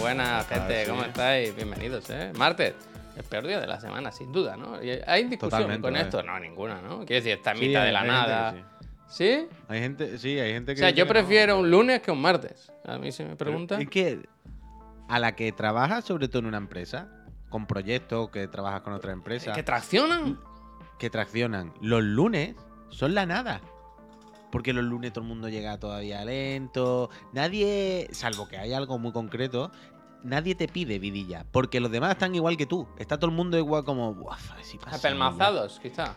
buena gente. ¿cómo estáis? Bienvenidos, ¿eh? Martes, el peor día de la semana, sin duda, ¿no? ¿Y ¿Hay discusión Totalmente, con eh. esto? No, ninguna, ¿no? Quiero decir, está en Sí, mitad de la nada. sí. ¿Sí? Hay gente, sí, hay gente O que. sea, dice yo no. prefiero un lunes que un martes. A mí se me pregunta. Es que a la que trabajas, sobre todo en una empresa, con proyectos que trabajas con otra empresa, ¿Que traccionan? que traccionan, los lunes son la nada. Porque los lunes todo el mundo llega todavía lento. Nadie, salvo que haya algo muy concreto, nadie te pide vidilla. Porque los demás están igual que tú. Está todo el mundo igual como. "Buah, a ver si pasa algo". Apelmazados, quizá.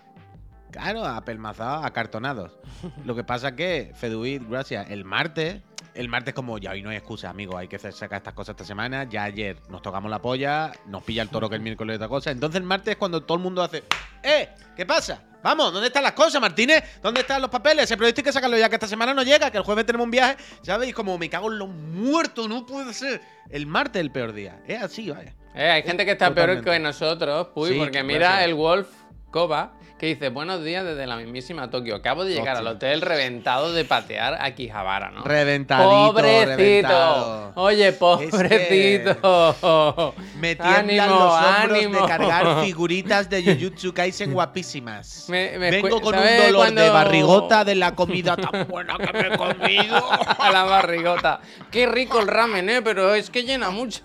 Claro, apelmazados, acartonados. Lo que pasa que, Feduit, gracias, el martes, el martes como ya hoy no hay excusa, amigo, hay que sacar estas cosas esta semana. Ya ayer nos tocamos la polla, nos pilla el toro que el miércoles es otra cosa. Entonces el martes es cuando todo el mundo hace, ¡eh! ¿Qué pasa? Vamos, ¿dónde están las cosas, Martínez? ¿Dónde están los papeles? Ese proyecto hay que sacarlo ya, que esta semana no llega, que el jueves tenemos un viaje, ¿sabes? Y como me cago en los muertos, no puede ser. El martes es el peor día. Es así, vaya. Eh, hay gente que está peor que nosotros, Puy, Sí, porque que mira el Wolf Koba, que dice, buenos días desde la mismísima Tokio. Acabo de llegar Hostia. al hotel reventado de patear a Akihabara, ¿no? Reventadito, Pobrecito. reventado. Oye, pobrecito. Me tiemblan los hombros ánimo. de cargar figuritas de Jujutsu Kaisen guapísimas. Me- me Vengo con un ¿sabes dolor de barrigota de la comida tan buena que me he comido. a la barrigota. Qué rico el ramen, ¿eh? Pero es que llena mucho.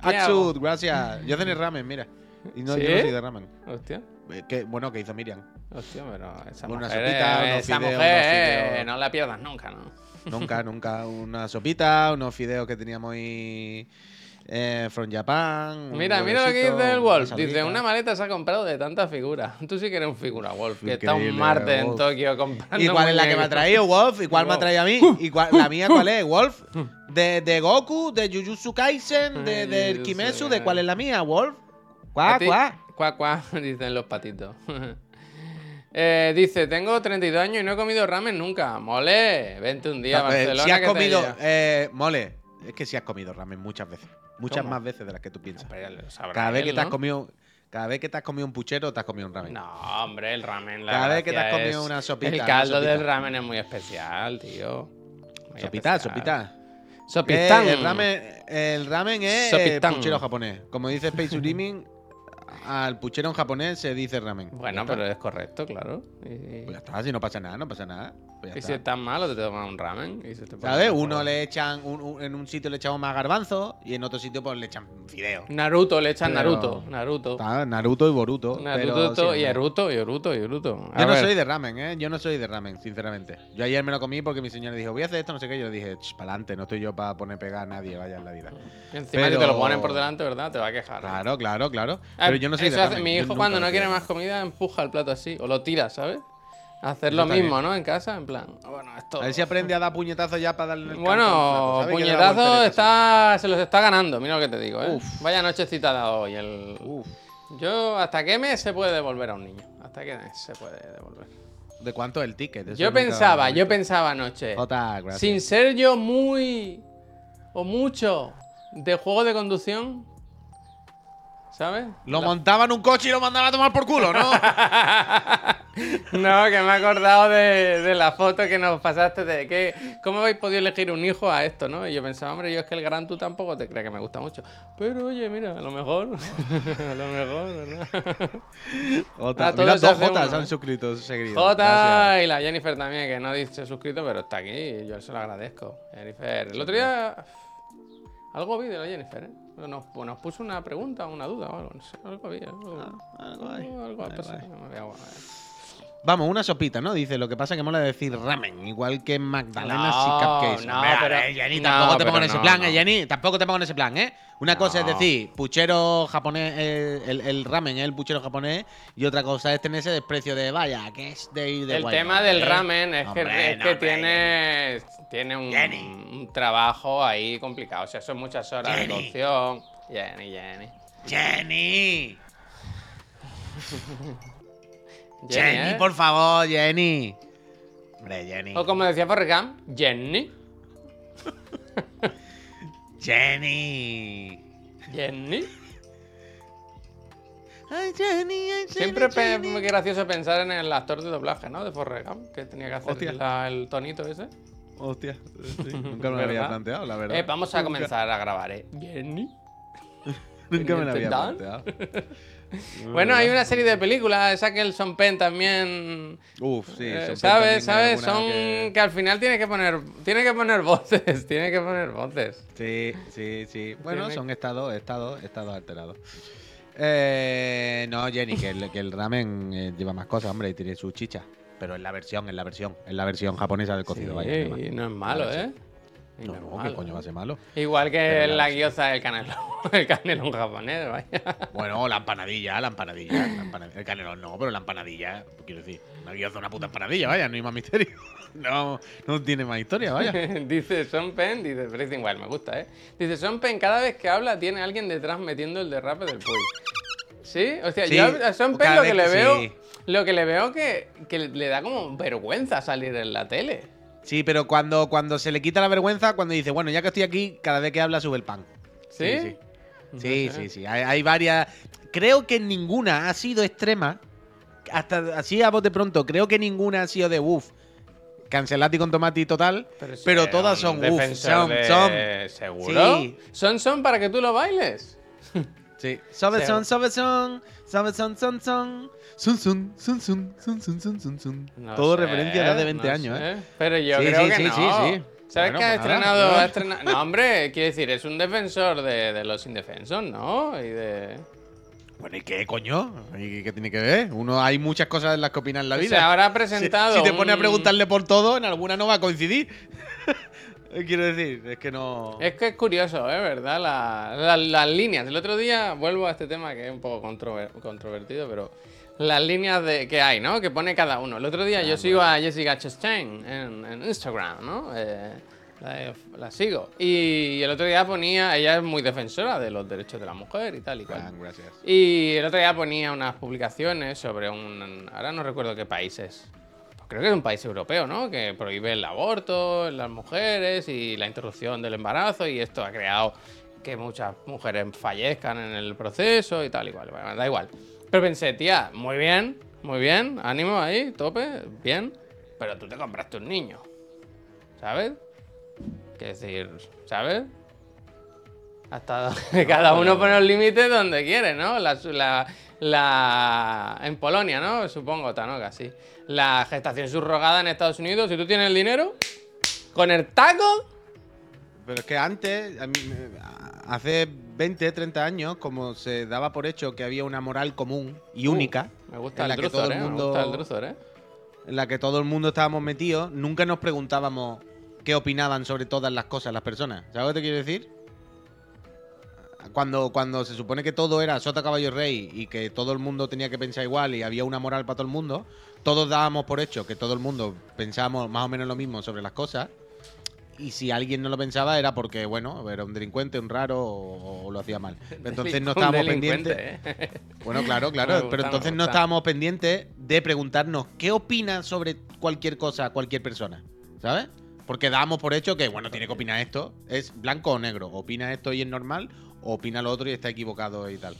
Axud, gracias. Yo cené ramen, mira. Y no, ¿Sí? yo no soy de ramen. Hostia. Eh, que- bueno, que hizo Miriam. Hostia, pero esa Una mujer, sopita, eh, unos esa fideos, mujer, fideos. no la pierdas nunca, ¿no? Nunca, nunca. Una sopita, unos fideos que teníamos ahí eh, from Japan. Mira, mira lo que dice el Wolf. Dice, una maleta se ha comprado de tantas figuras. Tú sí que eres un figura, Wolf. Que está un martes en. Tokio comprando ¿Y cuál es la que me ha traído, Wolf? ¿Y cuál me ha traído a mí? ¿Y cuál- la mía cuál es, Wolf? ¿De, de Goku? ¿De Jujutsu Kaisen? ¿De, Jujutsu Kimetsu? ¿De cuál es la mía, Wolf? ¿Cuá, cuá? Cuá, cuá, dicen los patitos. Eh, dice, tengo 32 años y no he comido ramen nunca. Mole, vente un día a ver, Barcelona. si has que comido, eh, mole, es que si has comido ramen muchas veces. Muchas ¿Cómo? más veces de las que tú piensas. Cada vez él, que te has ¿no? comido, cada vez que te has comido un puchero, te has comido un ramen. No, hombre, el ramen. La Cada vez que te has comido una sopita, El caldo sopita. del ramen es muy especial, tío. Muy Sopita, especial. sopita. Sopitán. Eh, el, ramen, el ramen es Sopitán. puchero japonés. Como dice Space Urimin, al puchero en japonés se dice ramen. Bueno, pero es correcto, claro. Y, Pues ya está, si no pasa nada, no pasa nada. Pues ya y si estás malo, te tomas un ramen y se te pone ¿Sabes? Uno le echan, un- un- en un sitio le echamos más garbanzo y en otro sitio pues le echan fideo. Naruto, le echan Pero- Naruto. Naruto. Está Naruto y Boruto. Naruto pero y. Naruto y Naruto y Naruto. A Yo no ver, soy de ramen, ¿eh? Yo no soy de ramen, sinceramente. Yo ayer me lo comí porque mi señora dijo, voy a hacer esto, no sé qué. Yo le dije, para adelante, no estoy yo para poner pegar a nadie, vaya en la vida. Encima si te pero- lo ponen por delante, ¿verdad? Te va a quejar. ¿eh? Claro, claro, claro. Ah, Pero yo no soy eso de hace- ramen. Mi hijo cuando no quiere más comida empuja el plato así. O lo tira, ¿sabes? Hacer lo mismo, bien. ¿no? En casa, en plan. Bueno, esto. A ver si aprende a dar puñetazos ya para darle el Bueno, plato, ¿sabes? Que le da puñetazo volteretas está, se los está ganando, mira lo que te digo, ¿eh? Uf. Vaya nochecita ha dado hoy. El... Uf. Yo, ¿hasta qué mes se puede devolver a un niño? ¿Hasta qué mes se puede devolver? ¿De cuánto es el ticket? Eso Yo pensaba, yo pensaba anoche, Jota, gracias. sin ser yo muy o mucho de juego de conducción, ¿sabes? Lo La- montaba en un coche y lo mandaba a tomar por culo, ¿no? No, que me he acordado de, de la foto que nos pasaste de que cómo habéis podido elegir un hijo a esto, ¿no? Y yo pensaba, hombre, yo es que el Gran tú tampoco te crees que me gusta mucho. Pero oye, mira, a lo mejor, a lo mejor, ¿verdad? Jota, mira, dos Jotas han ¿eh? suscrito seguidos. Jota y la Jennifer también, que no dice suscrito, pero está aquí, y yo se lo agradezco. Jennifer, el otro día algo vi de la Jennifer, ¿eh? Nos, pues nos puso una pregunta, una duda o algo, no sé, algo vi, algo, Ah, algo hay, algo, algo algo hay. Vamos, una sopita, ¿no? Dice, lo que pasa es que mola decir ramen, igual que magdalenas No, y cupcakes. no, Hombre, a pero- ver, Jenny, no, tampoco te pongo en ese plan. ¿eh, Jenny? Tampoco te pongo en ese plan, ¿eh? Una cosa es decir, puchero japonés, eh, el, el ramen es el puchero japonés, y otra cosa es tener ese desprecio de, vaya, que es de ir de El guay, tema ¿eh? del ramen es que, es tiene, tiene un, Jenny. un trabajo ahí complicado. O sea, son muchas horas de Jenny. cocción. Jenny, Jenny. Jenny. Jenny, Jenny, ¿eh? por favor, Jenny. Hombre, Jenny. O como decía Forrest Gump, Jenny. Jenny. Jenny. Ay, Jenny, ay, Jenny, Siempre Jenny. muy gracioso pensar en el actor de doblaje, ¿no? De Forrest Gump, que tenía que hacer la- el tonito ese. Hostia, sí, nunca me lo había ¿Verdad? planteado, la verdad. Eh, vamos a Nunca- comenzar a grabar, ¿eh? Jenny. Nunca me lo había planteado. Bueno, hay una serie de películas, esa que el Son Pen también. Uf, sí. eh, ¿Sabes? ¿Sabes? Son que- que... al final tiene que poner. Tiene que poner voces. Tiene que poner voces. Sí, sí, sí. Bueno, Tiene- son estados, estados, estados alterados. Eh, no, Jenny, que el, que el ramen eh, lleva más cosas, hombre, y tiene su chicha. Pero en la versión, en la versión, en la versión japonesa del cocido, vaya. Sí, y no es malo. ¿eh? Y No, no, ¿qué coño va a ser malo? Igual que la gyoza del canelón. El canelón japonés, vaya. Bueno, la empanadilla, la empanadilla. la empana- El canelón no, pero la empanadilla, quiero decir, una guioza, una puta empanadilla, vaya, no hay más misterio. No, no tiene más historia, vaya. dice Son Pen, dice Breathing Wild, me gusta, ¿eh? Dice Son Pen, cada vez que habla tiene alguien detrás metiendo el derrape del Puy. ¿Sí? O sea, Sí, yo a Son Pen cada lo que le veo. sí. Lo que le veo que, que le da como vergüenza salir en la tele. Sí, pero cuando, cuando se le quita la vergüenza, cuando dice, bueno, ya que estoy aquí, cada vez que habla sube el pan. ¿Sí? Sí, sí. Sí, sí, sí. Hay, hay varias. Creo que ninguna ha sido extrema. Hasta así a bote pronto, creo que ninguna ha sido de uff. Cancelati con tomate total. Pero, sí, todas son uff. Son, de- son. ¿Seguro? Sí. Son son para que tú lo bailes. Sí. Sobe Sí. son, sobe son. Sobe son, son, son. Sun, sun, sun, sun, sun, sun, sun, sun, sun. No Todo sé, referencia de hace 20 no años, sé. ¿eh? Pero yo Sí, creo sí, que sí, no. sí, sí. ¿Sabes Bueno, que ha pues estrenado, ha estrenado- No, hombre, quiero decir, es un defensor de, de los indefensos, ¿no? Y de... Bueno, ¿y qué coño? ¿Y qué tiene que ver? Uno, hay muchas cosas en las que opinar en la O vida. sea, ahora ha presentado Si, te pone a un- preguntarle por todo, en alguna no va a coincidir. Quiero decir, es que no. Es que es curioso, ¿eh? ¿Verdad? La- la- las líneas. El otro día vuelvo a este tema que es un poco controver- controvertido, pero las líneas de, que hay, ¿no? Que pone cada uno. El otro día yo sigo a Jessica Chastain en, en Instagram, ¿no? Eh, la, la sigo. Y el otro día ponía, ella es muy defensora de los derechos de la mujer y tal y cual. Ah, gracias. Y el otro día ponía unas publicaciones sobre un. Ahora no recuerdo qué país es. Creo que es un país europeo, ¿no? Que prohíbe el aborto en las mujeres y la interrupción del embarazo. Y esto ha creado que muchas mujeres fallezcan en el proceso y tal y cual. Bueno, da igual. Pero pensé, tía, muy bien, muy bien, ánimo ahí, tope, bien. Pero tú te compraste un niño. ¿Sabes? Que decir, ¿sabes? Hasta cada uno pone los límites donde quiere, ¿no? La, la, la- en Polonia, ¿no? Supongo, Tanoka, sí. La gestación subrogada en Estados Unidos, si tú tienes el dinero, con el taco, Pero es que antes, a mí, hace 20, 30 años, como se daba por hecho que había una moral común y Uh, única, me gusta en la el que todo Druzor, el ¿eh? mundo- Me gusta el ¿eh? en la que todo el mundo estábamos metidos, nunca nos preguntábamos qué opinaban sobre todas las cosas las personas. ¿Sabes lo que te quiero decir? Cuando, cuando se supone que todo era sota caballo rey y que todo el mundo tenía que pensar igual y había una moral para todo el mundo, todos dábamos por hecho que todo el mundo pensábamos más o menos lo mismo sobre las cosas. Y si alguien no lo pensaba era porque, bueno, era un delincuente, un raro o, o lo hacía mal. Entonces no estábamos pendientes. ¿eh? Bueno, claro, claro. gusta, pero entonces no estábamos pendientes de preguntarnos qué opina sobre cualquier cosa cualquier persona. ¿Sabes? Porque dábamos por hecho que, bueno, tiene que opinar esto. Es blanco o negro. Opina esto y es normal, o opina lo otro y está equivocado y tal.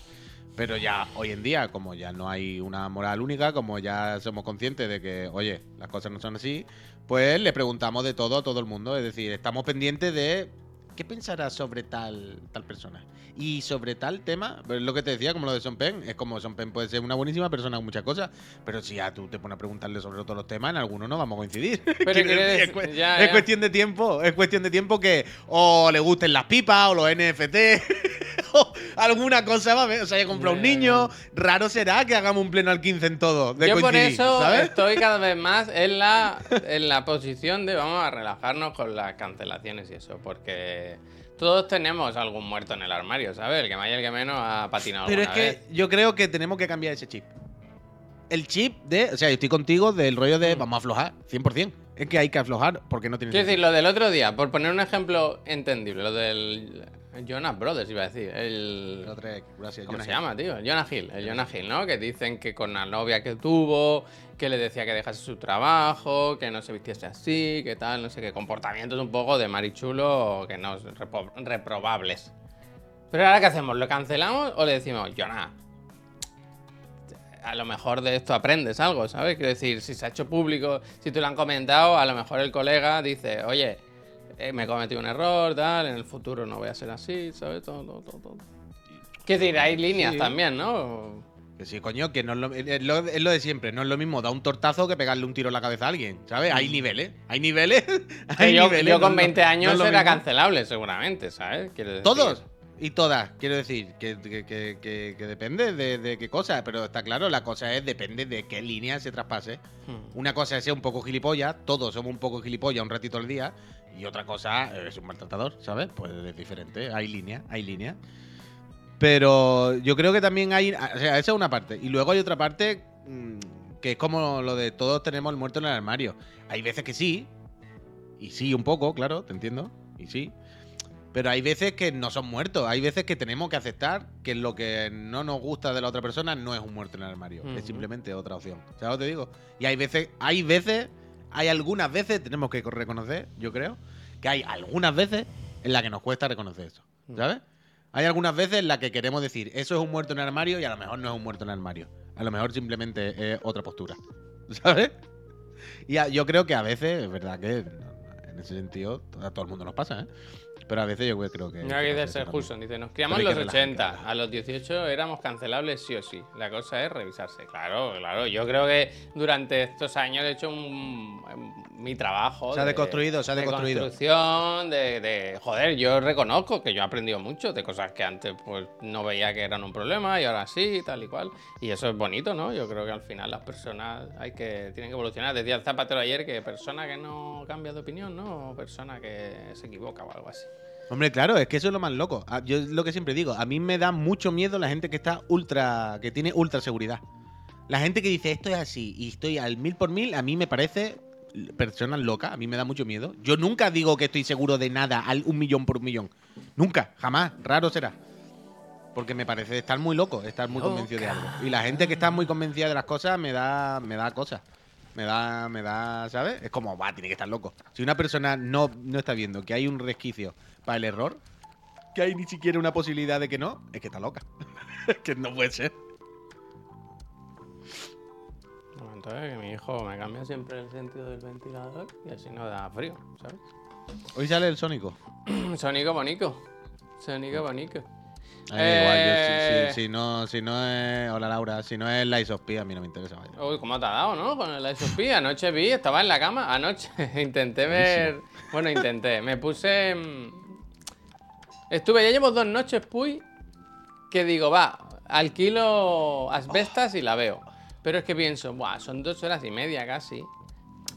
Pero ya hoy en día, como ya no hay una moral única, como ya somos conscientes de que, oye, las cosas no son así, pues le preguntamos de todo a todo el mundo. Es decir, estamos pendientes de qué pensará sobre tal, tal persona. Y sobre tal tema, pues es lo que te decía, como lo de Son Pen, es como Son Pen puede ser una buenísima persona con muchas cosas, pero si ya tú te pones a preguntarle sobre todos los temas, en algunos no vamos a coincidir. Pero es, ya, cuestión de tiempo, es cuestión de tiempo que o le gusten las pipas o los NFT. alguna cosa va a ver, o sea, haya comprado un Ya, ya, niño, raro será que hagamos un pleno al 15 en todo. De Yo por eso ¿sabes? estoy cada vez más en la, en la posición de vamos a relajarnos con las cancelaciones y eso, porque todos tenemos algún muerto en el armario, ¿sabes? El que más y el que menos ha patinado Pero es que vez. yo creo que tenemos que cambiar ese chip. El chip de. O sea, yo estoy contigo del rollo de vamos a aflojar, 100%. Es que hay que aflojar porque no tiene Quiero decir, lo del otro día, por poner un ejemplo entendible, lo del Jonas Brothers, iba a decir, el... Es- Gracias, ¿Cómo se Hill. llama, tío? El Jonah Hill. El Jonah Hill, ¿no? Que dicen que con la novia que tuvo, que le decía que dejase su trabajo, que no se vistiese así, que tal, no sé qué. Comportamientos un poco de marichulo que no repo- reprobables. Pero ahora, ¿qué hacemos? ¿Lo cancelamos o le decimos, Jonah? A lo mejor de esto aprendes algo, ¿sabes? Quiero decir, si se ha hecho público, si te lo han comentado, a lo mejor el colega dice, oye, eh, me he cometido un error, tal, en el futuro no voy a ser así, ¿sabes? Todo, todo, todo. todo. Quiero decir, hay líneas Sí. también, ¿no? Que sí, coño, que no es lo, es lo- es lo de siempre. No es lo mismo dar un tortazo que pegarle un tiro en la cabeza a alguien, ¿sabes? Hay niveles. Hay niveles. Hay yo, niveles, yo no con lo- 20 no años lo era mismo. cancelable, seguramente, ¿sabes? Decir. Todos y todas, quiero decir, que, que- que- que- que depende de, de qué cosa, pero está claro, la cosa es depende de qué línea se traspase. Hmm. Una cosa es ser un poco gilipollas, todos somos un poco gilipollas un ratito al día, y otra cosa es un maltratador, ¿sabes? Pues es diferente, hay línea, hay línea. Pero yo creo que también hay, o sea, esa es una parte. Y luego hay otra parte mm, que es como lo de todos tenemos el muerto en el armario. Hay veces que sí, y sí un poco, claro, te entiendo, y sí. Pero hay veces que no son muertos, hay veces que tenemos que aceptar que lo que no nos gusta de la otra persona no es un muerto en el armario, es simplemente otra opción. ¿Sabes lo que te digo? Y hay veces, hay veces, hay algunas veces, tenemos que reconocer, yo creo, que hay algunas veces en las que nos cuesta reconocer eso. ¿Sabes? Hay algunas veces en las que queremos decir, eso es un muerto en el armario y a lo mejor no es un muerto en el armario. A lo mejor simplemente es otra postura. ¿Sabes? Y a- yo creo que a veces, es verdad que en ese sentido a todo el mundo nos pasa, ¿eh? Pero a veces yo creo que... Mira que que Ser. Hudson, dice, nos criamos en hay los que relajar, hay que 80, relajar. a los 18 éramos cancelables sí o sí. La cosa es revisarse. Claro, claro. Yo creo que durante estos años he hecho un, mi trabajo. Se ha de- deconstruido, se ha de deconstruido. construcción, de, de- Joder, yo reconozco que yo he aprendido mucho de cosas que antes pues no veía que eran un problema y ahora sí, tal y cual. Y eso es bonito, ¿no? Yo creo que al final las personas hay que tienen que evolucionar. Decía el Zapatero ayer que persona que no cambia de opinión, ¿no? O persona que se equivoca o algo así. Hombre, claro, es que eso es lo más loco. Ah, Yo es lo que siempre digo, a mí me da mucho miedo la gente que está ultra, que tiene ultra seguridad. La gente que dice esto es así y estoy al mil por mil, a mí me parece personas locas, a mí me da mucho miedo. Yo nunca digo que estoy seguro de nada al un millón por un millón. Nunca, jamás, raro será. Porque me parece estar muy loco, estar muy convencido de algo. Y la gente que está muy convencida de las cosas me da, me da cosas. Me da, me da, ¿sabes? Es como, va, tiene que estar loco. Si una persona no, no está viendo que hay un resquicio para el error, que hay ni siquiera una posibilidad de que no, es que está loca. Es que no puede ser. Momento, eh, que mi hijo me cambia siempre el sentido del ventilador y así no da frío, ¿sabes? Hoy sale el Sónico. A mí da igual, yo si- Eh. si, si no, si no es. Hola Laura, si no es of P, a mí no me interesa. vaya. Uy, ¿cómo te ha dado, no? Con el ISOP. Anoche vi, estaba en la cama. Anoche intenté ver. Bueno, intenté. Me puse. Estuve, ya llevo dos noches, Puy, que digo, va, alquilo asbestas y la veo. Pero es que pienso, buah, son dos horas y media casi.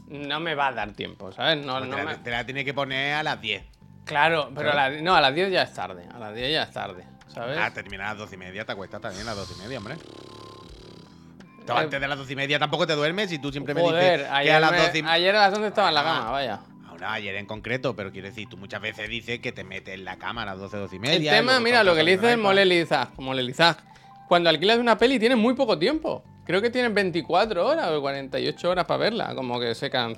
No me va a dar tiempo, ¿sabes? No, Pues no te, la, me- te la tiene que poner a las 10. Claro, pero a la- no, a las 10 ya es tarde. A las 10 ya es tarde, ¿sabes? Ah, terminar a las 12 y media te acuestas también a las 12 y media, hombre. Tú Eh, antes de las 12 y media tampoco te duermes y tú siempre me dices que a las me- 12 y ayer a las 11 estaba en la cama, vaya. Ahora, ayer en concreto, pero quiero decir, tú muchas veces dices que te metes en la cama a las 12, 12 y El media. tema, luego mira, lo que le el dice. Molelizag, Molelizag. Cuando alquilas una peli tienes muy poco tiempo. Creo que tienes 24 horas o 48 horas para verla. Como que se can...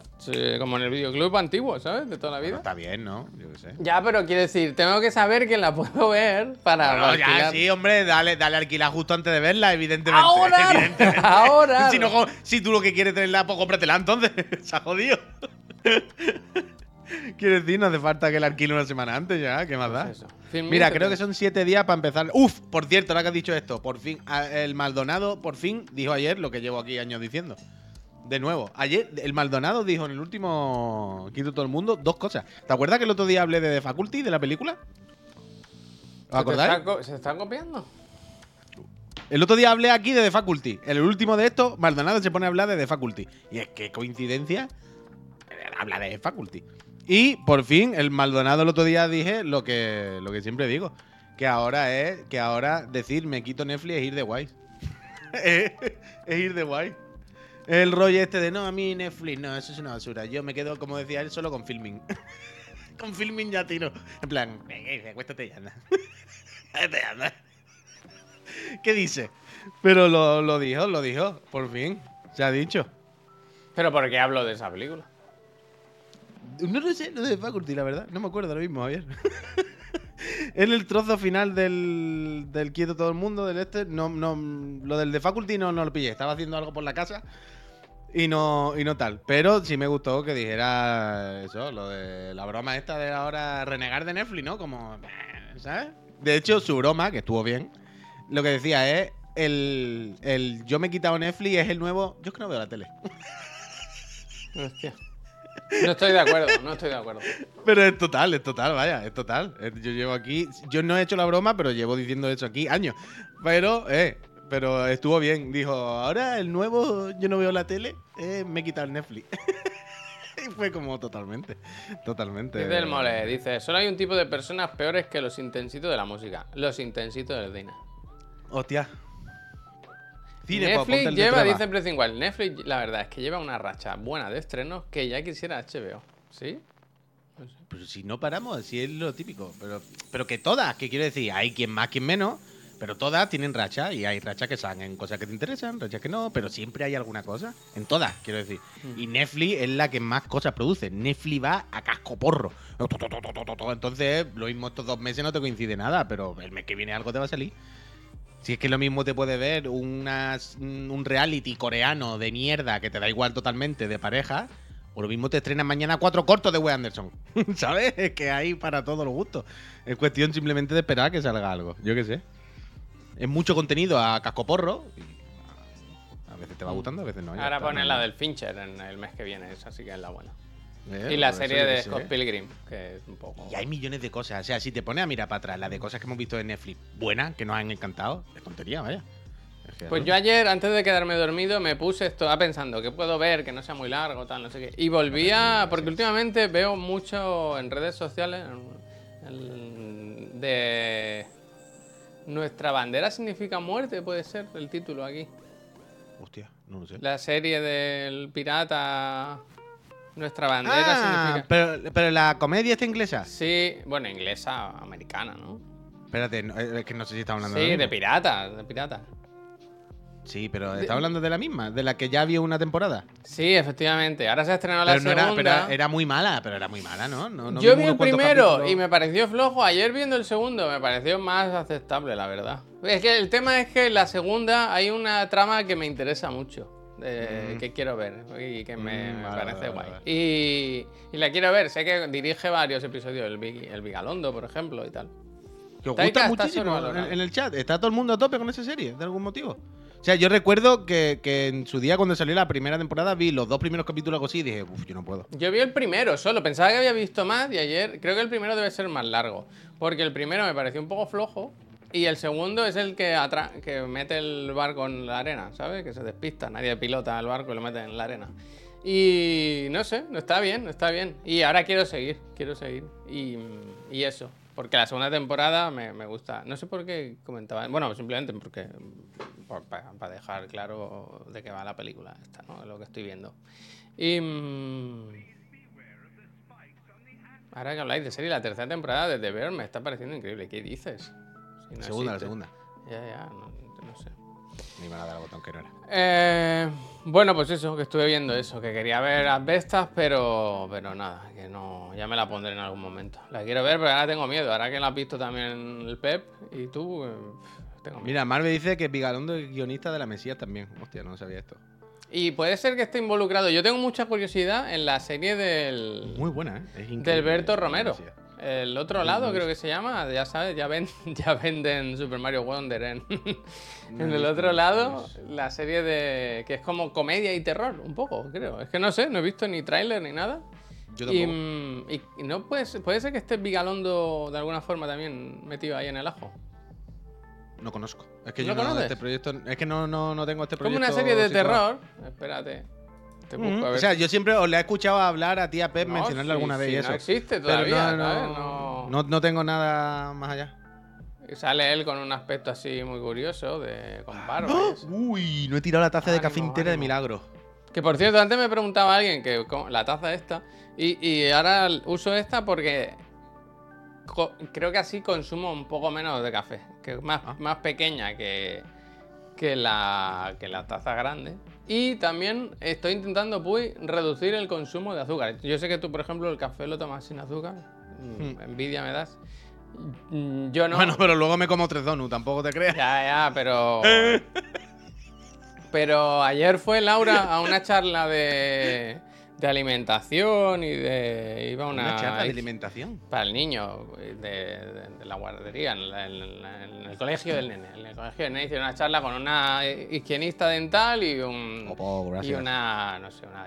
como en el videoclub antiguo, ¿sabes? De toda la Bueno, vida. está bien, ¿no? Yo qué sé. Ya, pero quiero decir, tengo que saber que la puedo ver para No, ya alquilar. sí, hombre, dale, dale alquilar justo antes de verla, evidentemente. Ahora, evidentemente. ahora. Si, no, si tú lo que quieres tenerla, pues cómpratela entonces. Se ha jodido. Quiero decir, no hace falta que la alquile una semana antes ya, ¿qué más da? Pues. Filmin Mira, creo que son siete días para empezar. Uf, por cierto, ahora que has dicho esto, por fin, el Maldonado, por fin, dijo ayer lo que llevo aquí años diciendo. De nuevo, ayer el Maldonado dijo en el último Quito todo el mundo dos cosas. ¿Te acuerdas que el otro día hablé de The Faculty, de la película? ¿Se ¿Os acordáis? está ¿Se están copiando? El otro día hablé aquí de The Faculty. En el último de esto, Maldonado se pone a hablar de The Faculty. Y es que coincidencia, habla de Faculty. Y por fin, el Maldonado el otro día dije lo que, lo que siempre digo. Que ahora es, que ahora decir me quito Netflix es ir de guay. es ir de guay. El rollo este de no, a mí Netflix, no, eso es una basura. Yo me quedo, como decía él, solo con filming. con filming ya tiro. En plan, venga. Acuéstate y anda. ¿Qué dice? Pero lo, lo dijo, lo dijo, por fin. Se ha dicho. ¿Pero por qué hablo de esa película? No lo sé, lo de Faculty, la verdad. No me acuerdo ahora mismo, Javier. en el trozo final del, del quieto todo el mundo, del este, no, no, lo del de Faculty no, no lo pillé. Estaba haciendo algo por la casa y no, y no tal. Pero sí me gustó que dijera eso, lo de la broma esta de ahora renegar de Netflix, ¿no? Como, ¿sabes? De hecho, su broma, que estuvo bien, lo que decía es el, el yo me he quitado Netflix es el nuevo. Yo es que no veo la tele. Hostia. No estoy de acuerdo, no estoy de acuerdo. Pero es total, es total, vaya, es total. Eh, Yo llevo aquí, yo no he hecho la broma, pero llevo diciendo eso aquí años. Pero, eh, pero estuvo bien. Dijo, ahora el nuevo, yo no veo la tele, eh, me he quitado el Netflix. y fue como totalmente, totalmente. Dice el mole, dice, solo hay un tipo de personas peores que los intensitos de la música. Los intensitos del cine. Hostia. Cine, pues, Netflix el lleva, dice Press igual. Netflix, la verdad es que lleva una racha buena de estrenos que ya quisiera HBO. ¿Sí? Pero si no paramos, si es lo típico. Pero, pero que todas, que quiero decir, hay quien más, quien menos. Pero todas tienen racha y hay rachas que salen cosas que te interesan, rachas que no, pero siempre hay alguna cosa. En todas, quiero decir. Y Netflix es la que más cosas produce. Netflix va a casco porro. Entonces, lo mismo estos dos meses no te coincide nada, pero el mes que viene algo te va a salir. Si es que lo mismo te puede ver unas- un reality coreano de mierda que te da igual totalmente de pareja, o lo mismo te estrenan mañana cuatro cortos de Wes Anderson. ¿Sabes? Es que hay para todos los gustos. Es cuestión simplemente de esperar a que salga algo. Yo qué sé. Es mucho contenido a cascoporro. y a veces te va gustando, a veces no. Ahora ponen la del Fincher en el mes que viene, esa sí que es la buena. Eh, y la serie de sé. Scott Pilgrim, que es un poco... Y hay millones de cosas. O sea, si te pones a mirar para atrás las de cosas que hemos visto en Netflix buenas, que nos han encantado, es tontería, vaya. Es que Pues no. yo ayer, antes de quedarme dormido, me puse esto, a pensando que puedo ver, que no sea muy largo, tal, no sé qué. Y volví a. Porque últimamente veo mucho en redes sociales de. Nuestra bandera significa muerte, puede ser el título aquí. Hostia, no lo sé. La serie del pirata. Nuestra bandera Ah, significa. pero, pero la comedia está inglesa. Sí, bueno, inglesa, americana, ¿no? Espérate, no, es que no sé si está hablando Sí, de, de la misma. pirata, de pirata. Sí, pero está hablando de la misma, de la que ya había una temporada. Sí, efectivamente. Ahora se ha estrenado la no era, segunda. pero era muy mala, pero era muy mala, ¿no? No- no Yo vi el primero capítulos. y me pareció flojo. Ayer viendo el segundo me pareció más aceptable, la verdad. Es que el tema es que en la segunda hay una trama que me interesa mucho. De- que quiero ver y que me, Mm, me vale, parece vale, guay. vale. Y, y la quiero ver. Sé que dirige varios episodios, el, Vig- el Vigalondo, por ejemplo, y tal. Que os gusta muchísimo en, el chat. Está todo el mundo a tope con esa serie, de algún motivo. O sea, yo recuerdo que, que en su día, cuando salió la primera temporada, vi los dos primeros capítulos así y dije, uff, yo no puedo. Yo vi el primero solo, pensaba que había visto más y ayer creo que el primero debe ser más largo. Porque el primero me pareció un poco flojo y el segundo es el que, atra- que mete el barco en la arena, ¿sabes? Que se despista, nadie pilota el barco y lo mete en la arena. Y no sé, está bien, está bien. Y ahora quiero seguir, quiero seguir. Y, y eso, porque la segunda temporada me, me gusta. No sé por qué comentaba, bueno, simplemente porque para dejar claro de qué va la película esta, ¿no? Lo que estoy viendo. Y... mm, Ahora que habláis de serie, la tercera temporada de The Bear me está pareciendo increíble. ¿Qué dices? No segunda, la existe. segunda. Ya, ya, no, no sé. Me iban a dar al botón que no era. Eh, bueno, pues eso, que estuve viendo eso, que quería ver Asbestas, pero, pero nada, que no, ya me la pondré en algún momento. La quiero ver, pero ahora tengo miedo. Ahora que la has visto también el Pep y tú, eh, tengo miedo. Mira, Marvel dice que Pigalondo es guionista de la Mesías también. Hostia, no sabía esto. Y puede ser que esté involucrado. Yo tengo mucha curiosidad en la serie del, Muy buena, ¿eh? Es increíble. del Berto la Romero. El otro lado creo que se llama, ya sabes, ya, ven, ya venden Super Mario Wonder en, en el otro lado, la serie de que es como comedia y terror, un poco, creo. Es que no sé, no he visto ni tráiler ni nada. Yo Y, tampoco. mm, y- y no puede ser, puede ser que esté Vigalondo de alguna forma también metido ahí en el ajo. No conozco. Es que ¿No yo no, este proyecto. Es que no, no, no tengo este Como proyecto. una serie de situado. terror. Espérate. Te Ujú. busco a ver. O sea, yo siempre os le he escuchado hablar a tía Pep No, mencionarle sí, alguna vez sí, y no eso. existe todavía, no, ¿sabes? no, No- no- no tengo nada más allá. Y sale él con un aspecto así muy curioso, de, con barba. eso. Uy, no he tirado la taza de café entera de milagro. Que por cierto, antes me preguntaba alguien que la taza esta. Y, y ahora uso esta porque creo que así consumo un poco menos de café. Que es más, Ah. más pequeña que, que, la, que la taza grande. Y también estoy intentando pues, reducir el consumo de azúcar. Yo sé que tú, por ejemplo, el café lo tomas sin azúcar. Mm, Hmm. Envidia me das. Yo no. Bueno, pero luego me como tres donuts, tampoco te creas. Ya, ya, pero. Pero ayer fue Laura a una charla de, de alimentación y de. Iba una. Una charla de alimentación. Para el niño de, de- de la guardería, en, la- en la- en el colegio del nene. En el colegio del nene hicieron una charla con una higienista dental y un. Oh, y una. No sé, una,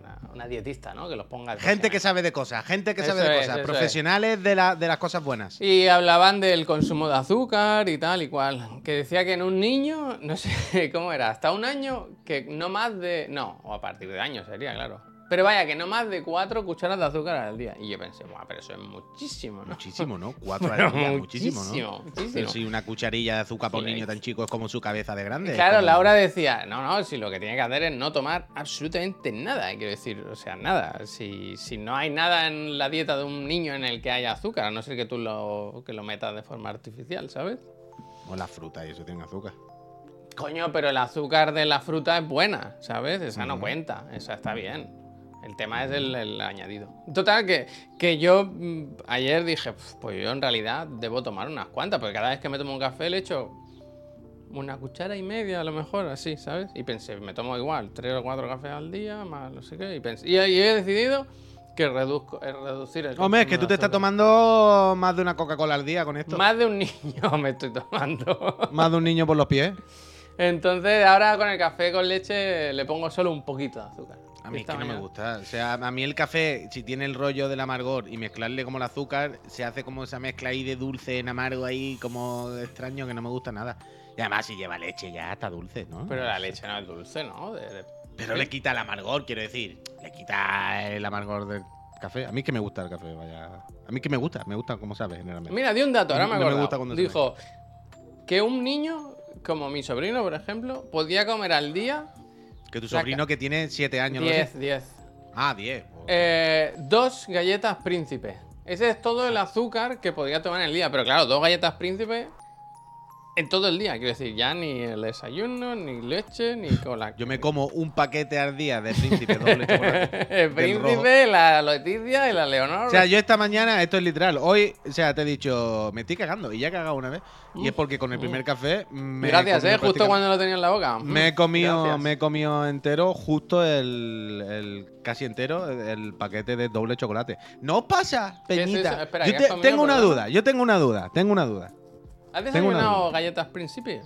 una, una dietista, ¿no? Que los ponga. Gente que sabe de cosas, gente que sabe de es, cosas, profesionales de, la- de las cosas buenas. Y hablaban del consumo de azúcar y tal y cual. Que decía que en un niño, no sé cómo era, hasta un año, que no más de. No, o a partir de años sería, claro. Pero vaya, que no más de cuatro cucharas de azúcar al día. Y yo pensé, Buah, pero eso es muchísimo, ¿no? Muchísimo, ¿no? Cuatro al día, muchísimo, muchísimo, ¿no? muchísimo. Pero si una cucharilla de azúcar para un niño tan chico es como su cabeza de grande. Claro, como- Laura decía, no, no, si lo que tiene que hacer es no tomar absolutamente nada, quiero decir, o sea, nada. Si, si no hay nada en la dieta de un niño en el que haya azúcar, a no ser que tú lo, que lo metas de forma artificial, ¿sabes? O las frutas y eso tienen azúcar. Coño, pero el azúcar de la fruta es buena, ¿sabes? Esa no cuenta, esa está bien. El tema es el, el añadido. Total, que, que yo mm, ayer dije, "Pf, pues yo en realidad debo tomar unas cuantas, porque cada vez que me tomo un café le echo una cuchara y media a lo mejor, así, ¿sabes? Y pensé, me tomo igual, tres o cuatro cafés al día, más no sé qué, y, pensé, y, y he decidido que reduzco, eh, reducir el Hombre, es que tú te estás tomando más de una Coca-Cola al día con esto. Más de un niño me estoy tomando. Más de un niño por los pies. Entonces, ahora con el café con leche le pongo solo un poquito de azúcar. A mí es que no me gusta. O sea, a mí el café, si tiene el rollo del amargor y mezclarle como el azúcar, se hace como esa mezcla ahí de dulce en amargo ahí, como extraño que no me gusta nada. Y además, si lleva leche ya está dulce, ¿no? Pero la leche no es dulce, ¿no? De- de- Pero le quita el amargor, quiero decir. Le quita el amargor del café. A mí que me gusta el café, vaya. A mí que me gusta, me gusta como sabes, generalmente. Mira, di un dato, ahora me No me gusta cuando Dijo que un niño, como mi sobrino, por ejemplo, podía comer al día que tu sobrino que tiene 7 años. ¿no? 10, 10. Ah, 10. Eh, dos galletas príncipe. Ese es todo el azúcar que podía tomar en el día. Pero claro, dos galletas príncipe en todo el día. Quiero decir, ya ni el desayuno, ni leche, ni cola. Yo me como un paquete al día de príncipe doble chocolate. el príncipe, la Leticia y la Leonor. O sea, yo esta mañana, esto es literal, hoy, o sea, te he dicho, me estoy cagando y ya he cagado una vez. Y es porque con el primer café me Gracias, eh, justo cuando lo tenía en la boca. Me he comido, Gracias. me he comido entero, justo el, el- casi entero, el paquete de doble chocolate. ¿No pasa, ¿Qué es Peñita? Espera, yo ¿qué te- has comido, tengo una duda, yo tengo una duda, tengo una duda. ¿Has desayunado galletas príncipe?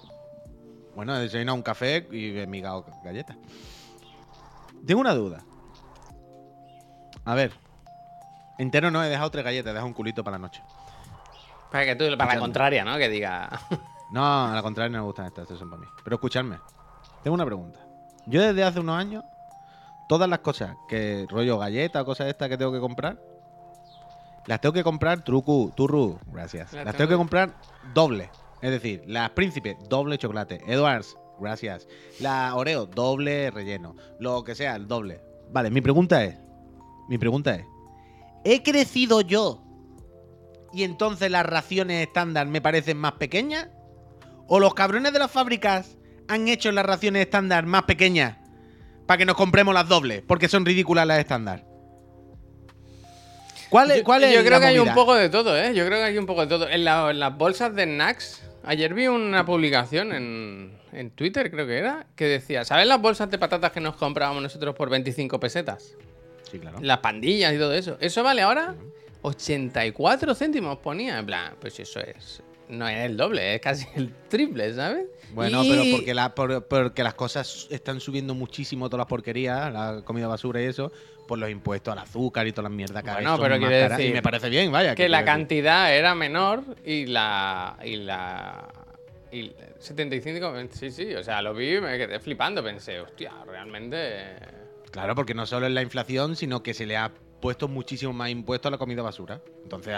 Bueno, he desayunado un café y he migado galletas. Tengo una duda. A ver. Entero no, he dejado tres galletas, he dejado un culito para la noche. Para que tú, para la contraria, ¿no? Que diga. No, a la contraria no me gustan estas, estas son para mí. Pero escuchadme, tengo una pregunta. Yo desde hace unos años, todas las cosas que rollo galletas o cosas estas que tengo que comprar, las tengo que comprar trucu, turru, gracias. Las Las tengo que comprar doble. Es decir, las príncipes, doble chocolate. Edwards, gracias. La Oreo, doble relleno. Lo que sea, el doble. Vale, mi pregunta es, mi pregunta es, ¿he crecido yo y entonces las raciones estándar me parecen más pequeñas? ¿O los cabrones de las fábricas han hecho las raciones estándar más pequeñas para que nos compremos las dobles? Porque son ridículas las estándar. ¿Cuál es, Yo- cuál es yo creo la que hay un poco de todo, ¿eh? Yo creo que hay un poco de todo. En, la- en las bolsas de snacks, ayer vi una publicación en, en Twitter, creo que era, que decía, ¿sabes las bolsas de patatas que nos comprábamos nosotros por 25 pesetas? Sí, claro. Las pandillas y todo eso. Eso vale ahora 84 céntimos ponía. En plan, pues eso es... No es el doble, es casi el triple, ¿sabes? Bueno, Y- pero porque, la- por- porque las cosas están subiendo muchísimo, todas las porquerías, la comida basura y eso, por los impuestos al azúcar y todas las mierdas que Bueno, pero quiere caras. Y decir me parece bien, vaya. que la decir. cantidad era menor y la. Y la. Y 75. Sí, sí, o sea, lo vi y me quedé flipando. Pensé, hostia, realmente. Claro, porque no solo es la inflación, sino que se le ha puesto muchísimo más impuesto a la comida basura. Entonces,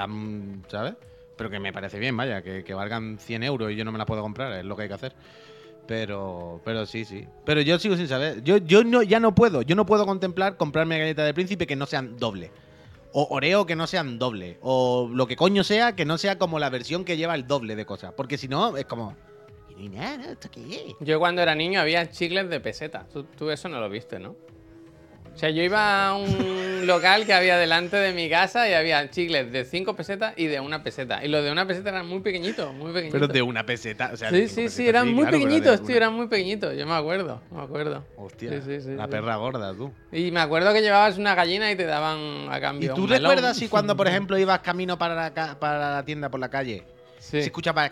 ¿sabes? Pero que me parece bien, vaya, que, valgan 100 euros y yo no me la puedo comprar, es lo que hay que hacer. Pero, pero sí, sí. Pero yo sigo sin saber. Yo, yo no, ya no puedo. Yo no puedo contemplar comprarme galletas de príncipe que no sean doble. O Oreo que no sean doble. O lo que coño sea, que no sea como la versión que lleva el doble de cosas. Porque si no, es como. Yo cuando era niño había chicles de peseta. Tú, tú eso no lo viste, ¿no? Sea, yo iba a un local que había delante de mi casa y había chicles de 5 pesetas y de una peseta. Y los de una peseta eran muy pequeñitos, muy pequeñitos. Pero de una peseta. O sea, Sí, sí, sí, eran muy claro, pequeñitos, tío, eran muy pequeñitos. Yo me acuerdo, me acuerdo. Hostia, Sí, sí, sí, la perra gorda, tú. Y me acuerdo que llevabas una gallina y te daban a ¿Y cambio. tú un melón. recuerdas si cuando, por ejemplo, ibas camino para la, ca- para la tienda por la calle, Sí. se escuchaba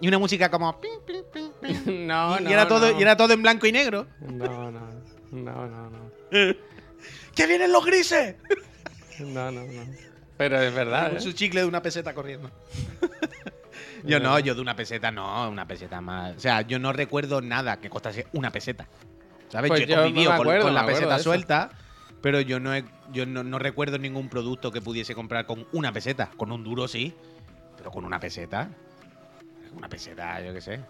y una música como pim, No, y, no. era todo no. y era todo en blanco y negro? No, no. No, no, no. ¡Que vienen los grises! No, no, no. Pero es verdad. Con ¿eh? su chicle de una peseta corriendo. yo no, yo de una peseta no, una peseta más. O sea, yo no recuerdo nada que costase una peseta. ¿Sabes? Pues yo he convivido con- acuerdo, con, me la peseta suelta, pero yo no he- yo no, no recuerdo ningún producto que pudiese comprar con una peseta. Con un duro sí, pero con una peseta. Una peseta, yo qué sé.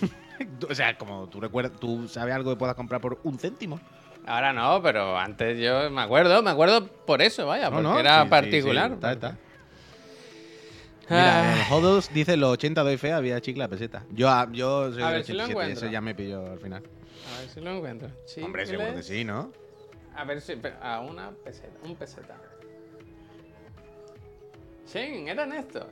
o sea, como tú recuerdas, tú sabes algo que puedas comprar por un céntimo. Ahora no, pero antes yo me acuerdo, me acuerdo por eso, vaya, No, porque no, era sí, sí, particular. sí, está, está. Mira, Ah. el Hodls dice los 80 doy fe había chicle a peseta. Yo, ah, yo soy A ver si lo 87 y encuentro. eso ya me pilló al final. A ver si lo encuentro. Hombre, seguro que sí, ¿no? A ver si. A una peseta. Un peseta. Sí, eran estos.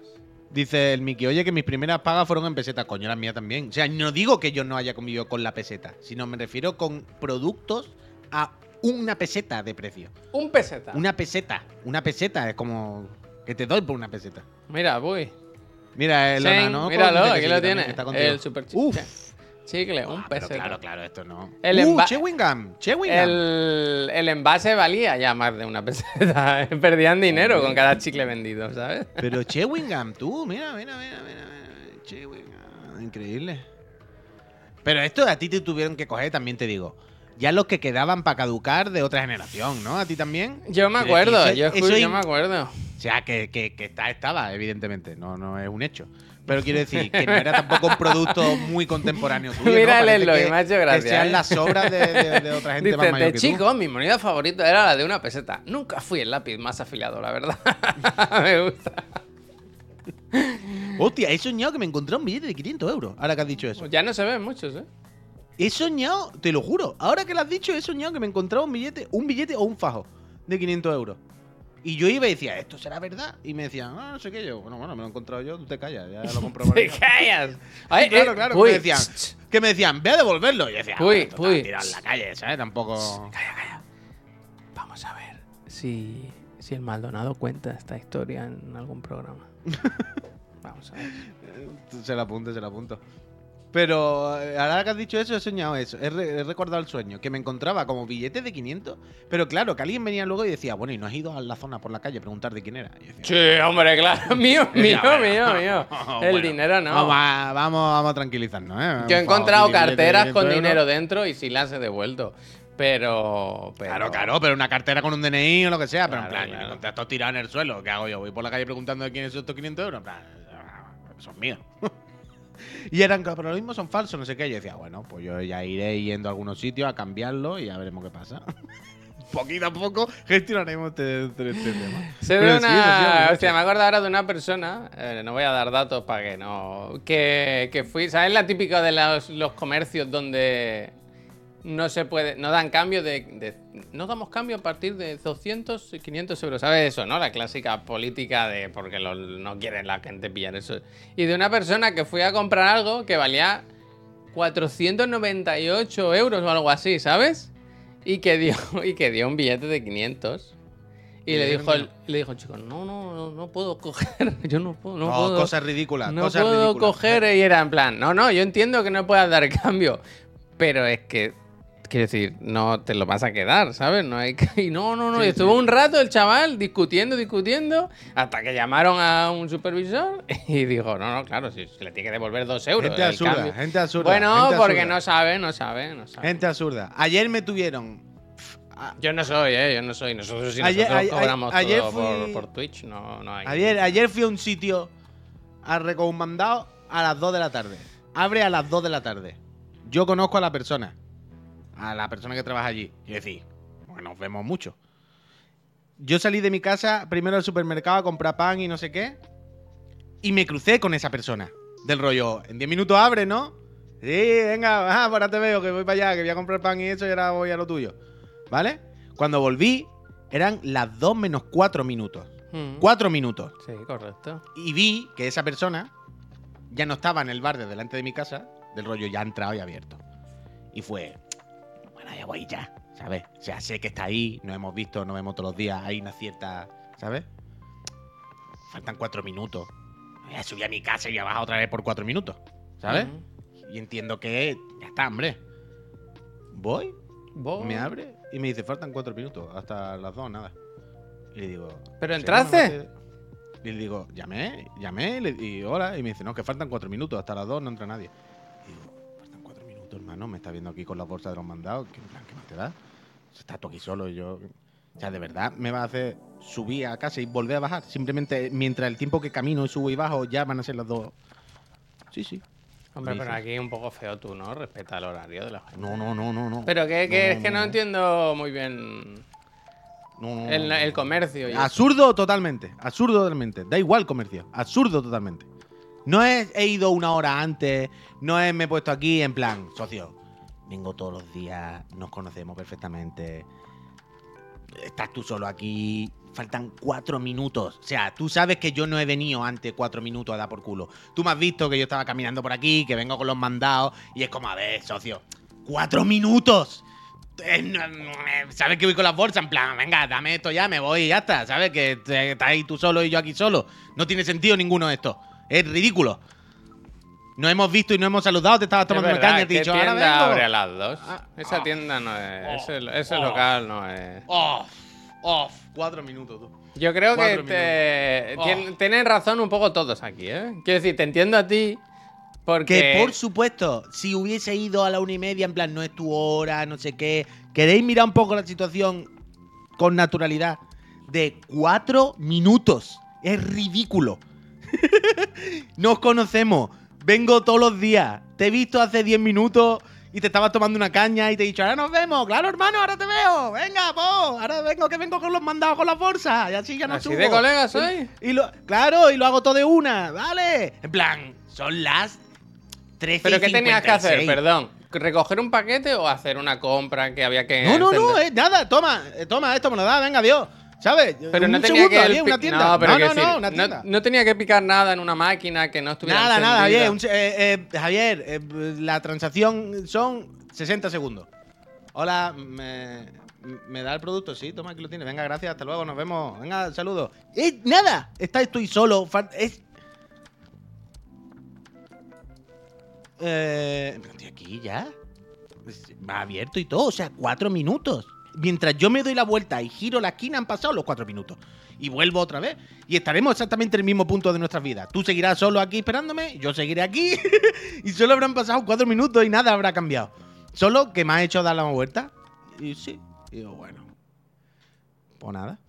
Dice el Miki, oye, que mis primeras pagas fueron en peseta. Coño, las mías también. O sea, no digo que yo no haya convivido con la peseta, sino me refiero con productos a una peseta de precio. Un peseta. Una peseta. Una peseta es como que te doy por una peseta. Mira, voy. Mira, el Sí, Onanoco míralo, aquí lo también, tiene. que está contigo. El super. Uf. Chicle, un Ah, pero peseta. claro, claro, esto no. El uh, Chewing Gum, Chewing Gum. El, el envase valía ya más de una peseta. Perdían dinero con cada chicle vendido, ¿sabes? Pero Chewing Gum, tú, mira, mira, mira, mira, mira. Chewing Gum, increíble. Pero esto a ti te tuvieron que coger, también te digo. Ya los que quedaban para caducar de otra generación, ¿no? ¿A ti también? Yo me acuerdo, eso- yo, eso yo me acuerdo. O sea, que, que, que está, estaba, evidentemente. No, no es un hecho. Pero quiero decir que no era tampoco un producto muy contemporáneo tuyo. ¿no? Mira el Parece Eloy, que- me ha hecho gracia, Que sean ¿eh? las sobras de, de- de otra gente más Dice, mayor de que tú. chico, mi moneda favorita era la de una peseta. Nunca fui el lápiz más afilado, la verdad. me gusta. Hostia, he soñado que me encontré un billete de 500 euros. Ahora que has dicho eso. Ya no se ven muchos, ¿eh? He soñado, te lo juro, ahora que lo has dicho, he soñado que me encontraba un billete, un billete o un fajo de 500 euros. Y yo iba y decía, ¿esto será verdad? Y me decían, ah, no sé qué yo. Bueno, bueno, me lo he encontrado yo, tú te callas, ya lo comprobaré. ¡Te callas! Ay, claro, eh, claro, uy, que me decían, que me decían, ve a devolverlo. Y yo decía, Uy, "Bueno, esto está uy. tirado en la calle, ¿sabes? Tampoco. Calla, calla. Vamos a ver si, si el Maldonado cuenta esta historia en algún programa. Vamos a ver. Se la apunto, se la apunto. Pero eh, ahora que has dicho eso, he soñado eso. He, re- he recordado el sueño. Que me encontraba como billetes de 500. Pero claro, que alguien venía luego y decía, bueno, ¿y no has ido a la zona por la calle a preguntar de quién era? Y yo decía, Sí, hombre, claro. Mío, mío, mío, mío. El Bueno, dinero no. Vamos a, vamos, a tranquilizarnos, ¿eh? Yo he favor, encontrado carteras 500 con dinero dentro y sí las he devuelto. Pero, pero. Claro, claro, pero una cartera con un DNI o lo que sea. pero en Claro, plan, yo claro. me encontré esto tirado en el suelo. ¿Qué hago yo? Voy por la calle preguntando de quién son estos 500 euros. En plan, son míos. y eran, pero lo mismo son falsos, no sé qué. Yo decía, bueno, pues yo ya iré yendo a algunos sitios a cambiarlo y ya veremos qué pasa. Poquito a poco gestionaremos este, este- este tema. Se ve sí, eso sí, una. hombre, Hostia, me acuerdo ahora de una persona. eh, no voy a dar datos para que no. Que, que fui. ¿Sabes la típica de los, los comercios donde no se puede. No dan cambio de, de- No damos cambio a partir de 200 y 500 euros. ¿Sabes eso, no? La clásica política de. Porque lo- no quiere la gente pillar eso. Y de una persona que fui a comprar algo que valía 498 euros o algo así, ¿sabes? Y que dio, y que dio un billete de 500. Y Y le dijo, el, le dijo el chico, no, no, no, no puedo coger, yo no puedo, no, No, puedo, cosas ridículas, no cosas puedo ridículas. coger. Y era en plan, no, no, yo entiendo que no puedas dar cambio, pero es que, quiero decir, no te lo vas a quedar, ¿sabes? No hay que- y no, no, no, Sí, y estuvo sí. un rato el chaval discutiendo, discutiendo, hasta que llamaron a un supervisor y dijo, no, no, claro, si le tiene que devolver dos euros. Gente absurda, cambio". gente absurda. Bueno, gente porque absurda. no sabe, no sabe, no sabe. Gente absurda. Ayer me tuvieron. Yo no soy, ¿eh? Yo no soy. Nosotros si Ayer- nosotros ayer- cobramos ayer todo por Twitch, no, no hay. Ayer, ayer fui a un sitio a recomendado a las 2 de la tarde. Abre a las 2 de la tarde. Yo conozco a la persona. A la persona que trabaja allí. Y decir, bueno, nos vemos mucho. Yo salí de mi casa primero al supermercado a comprar pan y no sé qué. Y me crucé con esa persona. Del rollo, en 10 minutos abre, ¿no? Sí, venga, ah, ahora te veo, que voy para allá, que voy a comprar pan y eso y ahora voy a lo tuyo. ¿Vale? Cuando volví, eran las 2 menos 4 minutos. Mm. 4 minutos. Sí, correcto. Y vi que esa persona ya no estaba en el bar de delante de mi casa, del rollo ya entrado y abierto. Y fue, bueno, ya voy ya, ¿sabes? O sea, sé que está ahí, nos hemos visto, nos vemos todos los días, hay una cierta, ¿sabes? Faltan cuatro minutos. Voy a subir a mi casa y voy a bajar otra vez por cuatro minutos, ¿sabes? Y entiendo que ya está, hombre. Voy, Vos- me abre y me dice, faltan cuatro minutos, hasta las dos, nada. Y le digo... ¿Pero "Sí, entraste? bueno, no te-". Y le digo, llamé, llamé y, le- y hola. Y me dice, no, que faltan cuatro minutos, hasta las dos no entra nadie. Y minutos, hermano, me está viendo aquí con la bolsa de los mandados, ¿qué, plan, ¿qué más te da? Estás tú aquí solo y yo... O sea, de verdad, me va a hacer subir a casa y volver a bajar. Simplemente, mientras el tiempo que camino, subo y bajo, ya van a ser las dos. Sí, sí. Hombre, pero aquí un poco feo tú, ¿no? Respeta el horario de la gente. No, no, no, no, no. Pero que, que No, es que no, entiendo muy bien No, no, el, el comercio. y eso. Absurdo totalmente, absurdo totalmente. Da igual comercio, absurdo totalmente. No he ido una hora antes, no me he puesto aquí en plan, socio, vengo todos los días, nos conocemos perfectamente. Estás tú solo aquí, faltan cuatro minutos. O sea, tú sabes que yo no he venido antes cuatro minutos a dar por culo. Tú me has visto que yo estaba caminando por aquí, que vengo con los mandados, y es como, a ver, socio, cuatro minutos. Eh, ¿Sabes que voy con las bolsas? En plan, venga, dame esto ya, me voy y ya está. ¿Sabes? Que estás ahí tú solo y yo aquí solo. No tiene sentido ninguno de esto. Es ridículo. Nos hemos visto y nos hemos saludado, te estabas Es tomando una verdad, caña y te he ¿qué dicho, ahora tienda vengo. abre a las dos? Ah, Esa ah. tienda no es. ese ese oh. local no es. Off, off. Cuatro minutos, tú. Yo creo que te, tien- Oh. tienen razón un poco todos aquí, ¿eh? Quiero decir, te entiendo a ti porque... Que por supuesto, si hubiese ido a la una y media, en plan, no es tu hora, no sé qué. ¿Queréis mirar un poco la situación con naturalidad? De cuatro minutos. Es ridículo. Nos conocemos. Vengo todos los días. Te he visto hace 10 minutos y te estabas tomando una caña y te he dicho, ahora nos vemos. Claro, hermano, ahora te veo. Venga, po. Ahora vengo que vengo con los mandados con las bolsas. Y así ya no ¿Así subo. de colegas soy? Y lo, claro, y lo hago todo de una, ¿vale? En plan, son las 13 ¿Pero y qué tenías que hacer? 56. Perdón. ¿Recoger un paquete o hacer una compra que había que.? No, no, no, eh, nada, toma, eh, toma, esto me lo da, venga, adiós. ¿Sabes? Pero no tenía segundo, que. una tienda. No, pero no, no, decir, no, una tienda. no tenía que picar nada en una máquina que no estuviera. nada, nada. Javier, un eh, eh, Javier, eh, la transacción son 60 segundos. Hola, me, me da el producto, sí, toma, aquí lo tiene. Venga, gracias, hasta luego, nos vemos. Venga, saludos. Eh, nada, está, estoy solo. Es. Eh, estoy aquí ya. Va abierto y todo, o sea, cuatro minutos. Mientras yo me doy la vuelta y giro la esquina, han pasado los cuatro minutos. Y vuelvo otra vez. Y estaremos exactamente en el mismo punto de nuestras vidas. Tú seguirás solo aquí esperándome, yo seguiré aquí. y solo habrán pasado cuatro minutos y nada habrá cambiado. Solo que me ha hecho dar la vuelta. Y sí. Y digo, bueno. Pues nada.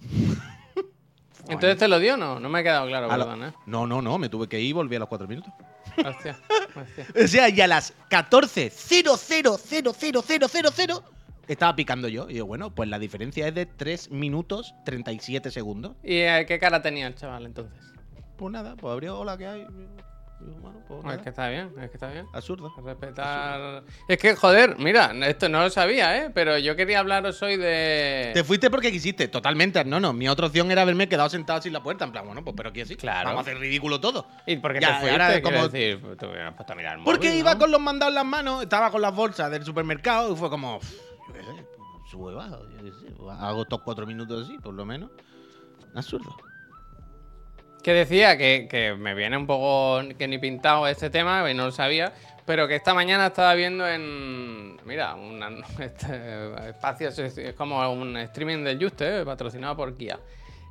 Entonces te lo dio o no? No me ha quedado claro, la- perdón, ¿eh? No, no, no, me tuve que ir y volví a los cuatro minutos. Hostia, hostia. O sea, y a las 14.000000 estaba picando yo. Y digo, bueno, pues la diferencia es de 3 minutos 37 segundos. ¿Y eh, qué cara tenía el chaval entonces? Pues nada, pues abrió hola que hay. Bueno, pues Es nada. que está bien, es que está bien. Absurdo. Respetar. Es que, joder, mira, esto no lo sabía, ¿eh? Pero yo quería hablaros hoy de. Te fuiste porque quisiste, totalmente. No, no. Mi otra opción era haberme quedado sentado sin la puerta. En plan, bueno, pues pero aquí sí. Claro. Vamos a hacer ridículo todo. ¿Y por qué Ya, te fuiste? ahora como- decir, pues puesto a mirar el Porque móvil, iba ¿no? con los mandados en las manos, estaba con las bolsas del supermercado y fue como, "Uf, yo sé, sube y bajo, yo qué sé, hago estos cuatro minutos así, por lo menos. Absurdo. Que decía que, que me viene un poco que ni pintado este tema, no lo sabía, pero que esta mañana estaba viendo en. Mira, una, este espacio es, como un streaming del Juste, eh, patrocinado por Kia.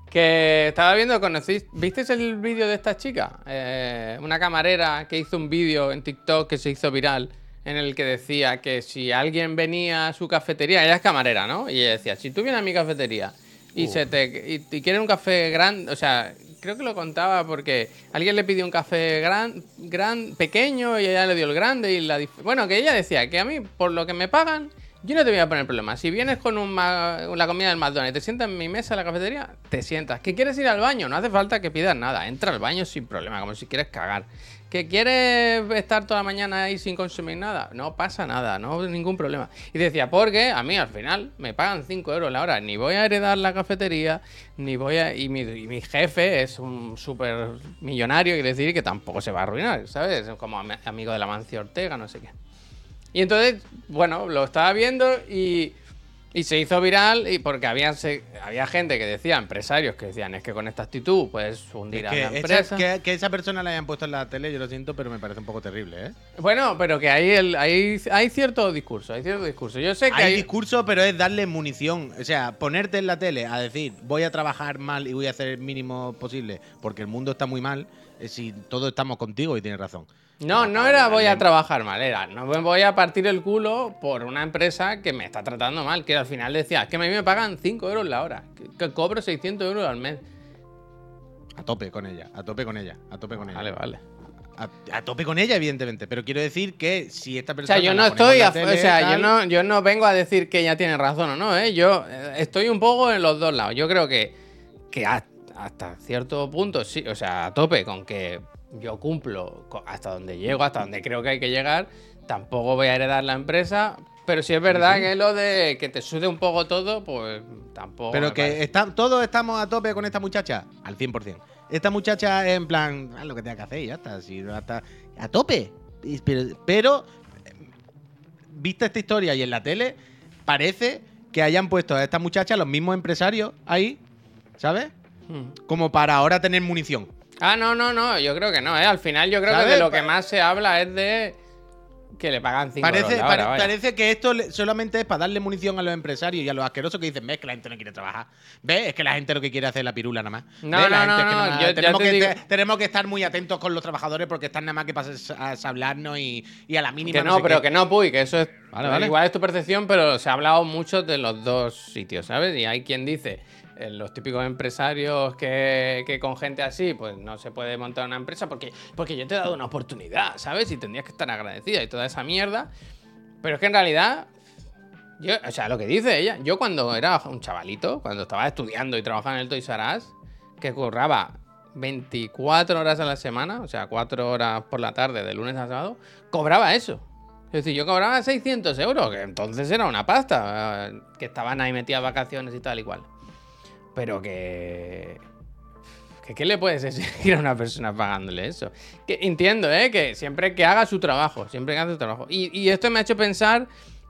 Que estaba viendo, conocís, ¿visteis el vídeo de esta chica? Eh, una camarera que hizo un vídeo en TikTok que se hizo viral en el que decía que si alguien venía a su cafetería, ella es camarera, ¿no? Y ella decía, si tú vienes a mi cafetería y se te y, un café grande, o sea, creo que lo contaba porque alguien le pidió un café gran, gran, pequeño y ella le dio el grande y la bueno, que ella decía que a mí por lo que me pagan yo no te voy a poner problema. Si vienes con un la comida del McDonald's y te sientas en mi mesa en la cafetería, te sientas. ¿Que quieres ir al baño? No hace falta que pidas nada. Entra al baño sin problema, como si quieres cagar. ¿Que quieres estar toda la mañana ahí sin consumir nada? No pasa nada, no ningún problema. Y decía, porque a mí al final me pagan 5 euros la hora, ni voy a heredar la cafetería, ni voy a... Y mi, y mi jefe es un súper millonario, quiere decir que tampoco se va a arruinar, ¿sabes? Es como am- amigo de la Mancia Ortega, no sé qué. Y entonces, bueno, lo estaba viendo y, y se hizo viral y porque había, se- había gente que decía, empresarios que decían, es que con esta actitud puedes hundir a que, la esa- empresa. que, que esa persona la hayan puesto en la tele, yo lo siento, pero me parece un poco terrible, ¿eh? Bueno, pero que hay, el, hay, hay cierto discurso, hay cierto discurso. Yo sé que Hay hay... discurso, pero es darle munición. O sea, ponerte en la tele a decir voy a trabajar mal y voy a hacer el mínimo posible porque el mundo está muy mal, eh, si todos estamos contigo y tienes razón. No, no era voy a trabajar mal, era no me voy a partir el culo por una empresa que me está tratando mal, que al final decía, es que a mí me pagan 5 euros la hora, que, cobro 600 euros al mes. A tope con ella, a tope con ella, a tope con ella. Vale, vale. A, a tope con ella, evidentemente. Pero quiero decir que si esta O persona. sea, yo no estoy, a- tele, o sea, yo no, yo no vengo a decir que ella tiene razón o no, ¿eh? Yo eh, estoy un poco en los dos lados. Yo creo que, que hasta cierto punto, sí, o sea, a tope con que yo cumplo hasta donde llego, hasta donde creo que hay que llegar, tampoco voy a heredar la empresa, pero si es verdad que lo de que te sude un poco todo, pues tampoco. Pero que está, todos estamos a tope con esta muchacha, al 100%. Esta muchacha en plan, haz lo que tenga que hacer y ya está. Si no está a tope. Pero, pero, eh, vista esta historia y en la tele, parece que hayan puesto a esta muchacha los mismos empresarios ahí, ¿sabes? Hmm. Como para ahora tener munición. Ah, no, no, no, yo creo que no, ¿eh? Al final yo creo que de lo que más se habla es de que le pagan 5 euros Parece, pare- vaya. parece que esto solamente es para darle munición a los empresarios y a los asquerosos que dicen, ves que la gente no quiere trabajar. Ves, es que la gente lo que quiere hacer es la pirula nada más. No, no, no, yo- tenemos, te que, digo- te- tenemos que estar muy atentos con los trabajadores porque están nada más que para a hablarnos y, y a la mínima Que no, sé pero qué. que no, Puy, que eso es. Vale, vale. Igual es tu percepción, pero se ha hablado mucho de los dos sitios, ¿sabes? Y hay quien dice, los típicos empresarios que, que con gente así, pues no se puede montar una empresa porque, porque yo te he dado una oportunidad, ¿sabes? Y tendrías que estar agradecida y toda esa mierda. Pero es que en realidad. Yo, o sea, lo que dice ella, yo cuando era un chavalito, cuando estaba estudiando y trabajaba en el Toys R Us, que curraba 24 horas a la semana, o sea, 4 horas por la tarde, de lunes a sábado, cobraba eso. Es decir, yo cobraba 600 euros, que entonces era una pasta, eh, que estaban ahí metidas vacaciones y tal y cual. Pero que... ¿Qué le puedes exigir a una persona pagándole eso? Que entiendo, ¿eh? Que siempre que haga su trabajo, siempre que haga su trabajo. Y, esto me ha hecho pensar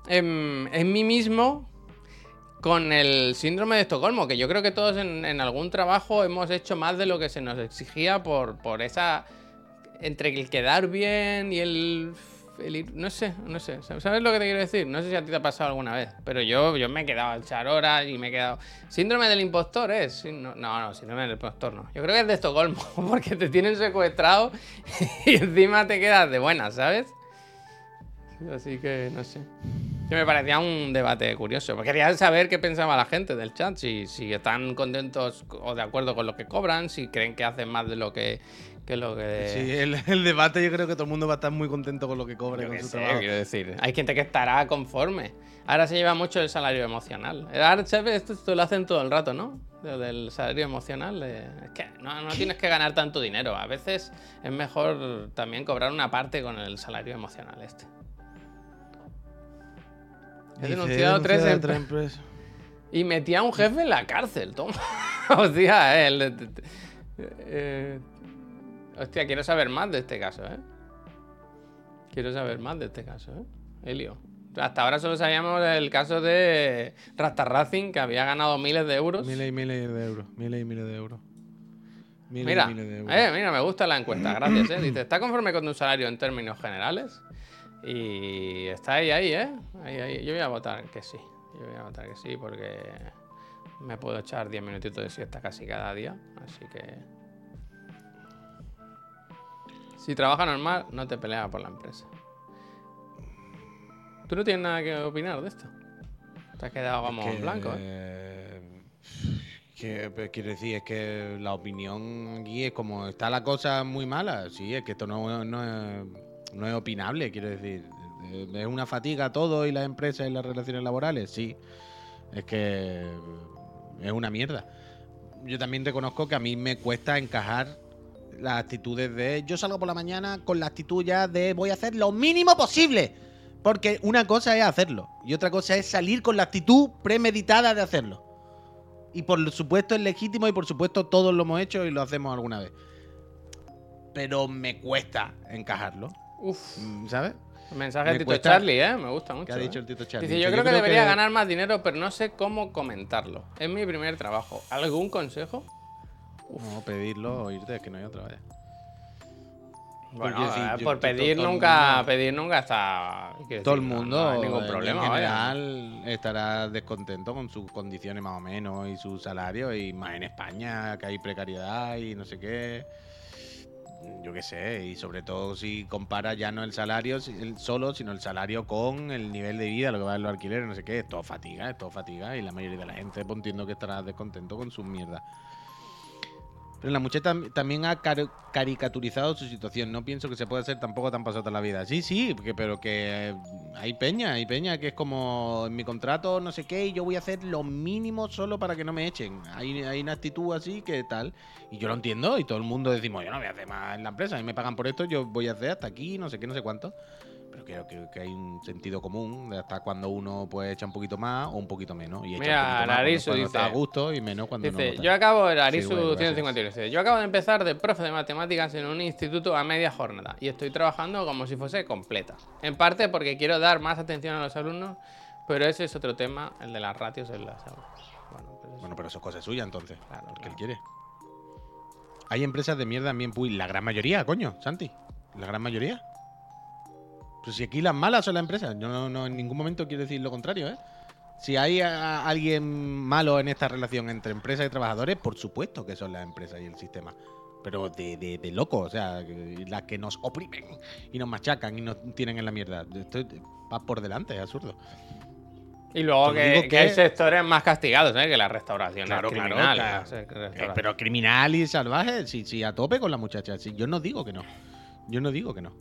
en, en mí mismo con el síndrome de Estocolmo, que yo creo que todos en, en algún trabajo hemos hecho más de lo que se nos exigía por, por esa... entre el quedar bien y el... no sé, no sé. ¿Sabes lo que te quiero decir? No sé si a ti te ha pasado alguna vez, pero yo, yo me he quedado a echar horas y me he quedado... Síndrome del impostor es... Sí, No, no, no, síndrome del impostor no. Yo creo que es de Estocolmo, porque te tienen secuestrado y encima te quedas de buenas, ¿sabes? Así que no sé. Que me parecía un debate curioso. Porque quería saber qué pensaba la gente del chat. Si, si están contentos o de acuerdo con lo que cobran, si creen que hacen más de lo que, que lo que. Sí, el, el debate yo creo que todo el mundo va a estar muy contento con lo que Yo con qué su sé, trabajo. quiero decir. Hay gente que estará conforme. Ahora se lleva mucho el salario emocional. Ahora, ¿sabes? Esto, esto lo hacen todo el rato, ¿no? Del salario emocional. de- Es que no, no tienes que ganar tanto dinero. A veces es mejor también cobrar una parte con el salario emocional este. He denunciado tres, em- empresas. y metí a un jefe en la cárcel, toma. hostia, eh, el- eh, hostia, quiero saber más de este caso, ¿eh? Quiero saber más de este caso, ¿eh? Helio. Hasta ahora solo sabíamos del caso de Rasta Racing, que había ganado miles de euros. Miles y miles de euros. Miles y miles de euros. Miles y Mira, miles de euros. eh, mira, me gusta la encuesta, gracias, ¿eh? Dice, ¿está conforme con tu salario en términos generales? Y está ahí, ahí, ¿eh? Ahí, ahí. Yo voy a votar que sí. Yo voy a votar que sí porque me puedo echar 10 minutitos de siesta casi cada día. Así que... Si trabaja normal, no te peleas por la empresa. ¿Tú no tienes nada que opinar de esto? Te has quedado en blanco, ¿eh? ¿eh? Que, pues, quiero decir, es que la opinión aquí es como está la cosa muy mala. Sí, es que esto no, no es, no es opinable, quiero decir. Eh, ¿Es una fatiga todo y las empresas y las relaciones laborales? Sí. Es que es una mierda. Yo también reconozco que a mí me cuesta encajar las actitudes de yo salgo por la mañana con la actitud ya de voy a hacer lo mínimo posible. Porque una cosa es hacerlo y otra cosa es salir con la actitud premeditada de hacerlo. Y por supuesto es legítimo y por supuesto todos lo hemos hecho y lo hacemos alguna vez. Pero me cuesta encajarlo, Uf. mm, ¿sabes? Mensaje Me de Tito cuesta- Charlie, ¿eh? Me gusta mucho. ¿Qué ha ¿eh? dicho el Tito Charlie? Dice, yo, creo, que debería ganar más dinero, pero no sé cómo comentarlo. Es mi primer trabajo. ¿Algún consejo? No, pedirlo o irte, es que no hay otra vez. Bueno, eh, yo- por pedir todo nunca, mundo- pedir nunca está. Todo el decir, mundo, no hay ningún en problema, vaya. general, estará descontento con sus condiciones más o menos y su salario, y más en España, que hay precariedad y no sé qué. Yo qué sé, y sobre todo si compara ya no el salario el solo, sino el salario con el nivel de vida, lo que va en los alquileres, no sé qué, es todo fatiga, es todo fatiga, y la mayoría de la gente pues, entiendo que estará descontento con sus mierdas. Pero la muchacha tam- también ha car- caricaturizado su situación. No pienso que se pueda ser tampoco tan pasada la vida. Sí, sí, porque- pero que eh, hay peña, hay peña que es como en mi contrato, no sé qué, y yo voy a hacer lo mínimo solo para que no me echen. Hay, una actitud así que tal. Y yo lo entiendo, y todo el mundo decimos, yo no voy a hacer más en la empresa, mí me pagan por esto, yo voy a hacer hasta aquí, no sé qué, no sé cuánto. Pero creo que, que hay un sentido común de hasta cuando uno pues echa un poquito más o un poquito menos. Y echa Mira, un poquito más cuando- Lariso cuando dice- está a gusto y menos cuando. Dice, yo acabo, el Sí, bueno, gracias. 151, dice, yo acabo de empezar de profe de matemáticas en un instituto a media jornada y estoy trabajando como si fuese completa. En parte porque quiero dar más atención a los alumnos, pero ese es otro tema, el de las ratios en las aulas. Bueno, pues eso- Bueno, pero eso es cosa suya entonces. Claro, porque claro. él quiere. Hay empresas de mierda bien puy. La gran mayoría, coño, Santi. La gran mayoría. Pues si aquí las malas son las empresas. Yo no, no en ningún momento quiero decir lo contrario, ¿eh? Si hay a- alguien malo en esta relación entre empresas y trabajadores, por supuesto que son las empresas y el sistema. Pero de, de, de loco, o sea, las que nos oprimen y nos machacan y nos tienen en la mierda. Esto va por delante, es absurdo. Y luego que, que que- hay sectores más castigados, ¿eh? Que la restauración Claro, es criminal. claro. Eh, pero criminal y salvaje, sí, sí, a tope con la muchacha. Sí, yo no digo que no. Yo no digo que no.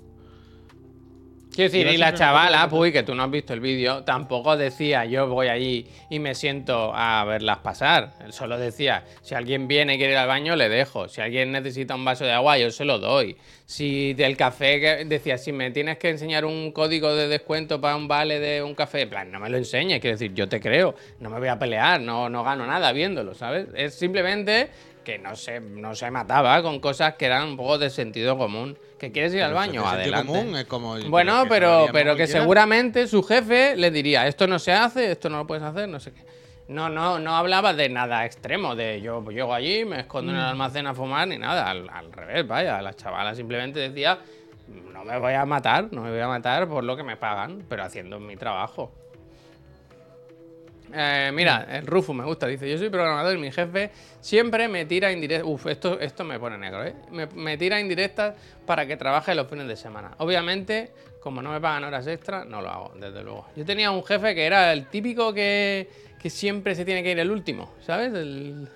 Quiero decir, y la chavala, Puy, que tú no has visto el vídeo, tampoco decía yo voy allí y me siento a verlas pasar. Él solo decía, si alguien viene y quiere ir al baño, le dejo. Si alguien necesita un vaso de agua, yo se lo doy. Si del café, decía, si me tienes que enseñar un código de descuento para un vale de un café, en plan, no me lo enseñes, quiero decir, yo te creo, no me voy a pelear, no, no gano nada viéndolo, ¿sabes? Es simplemente que no se, no se mataba con cosas que eran un poco de sentido común. ¿Que quieres ir al baño? Adelante. común, es como, Bueno, que pero, pero que seguramente su jefe le diría, esto no se hace, esto no lo puedes hacer, no sé qué. No, no, no hablaba de nada extremo, de yo llego allí, me escondo en Mm. el almacén a fumar, ni nada. Al, al revés, vaya, la chavala simplemente decía, no me voy a matar, no me voy a matar por lo que me pagan, pero haciendo mi trabajo. Eh, mira, el Rufus me gusta, dice, yo soy programador y mi jefe siempre me tira indirectas, uf, esto, esto me pone negro, ¿eh? Me, tira indirectas para que trabaje los fines de semana. Obviamente, como no me pagan horas extra, no lo hago, desde luego. Yo tenía un jefe que era el típico que, que siempre se tiene que ir el último, ¿sabes? El-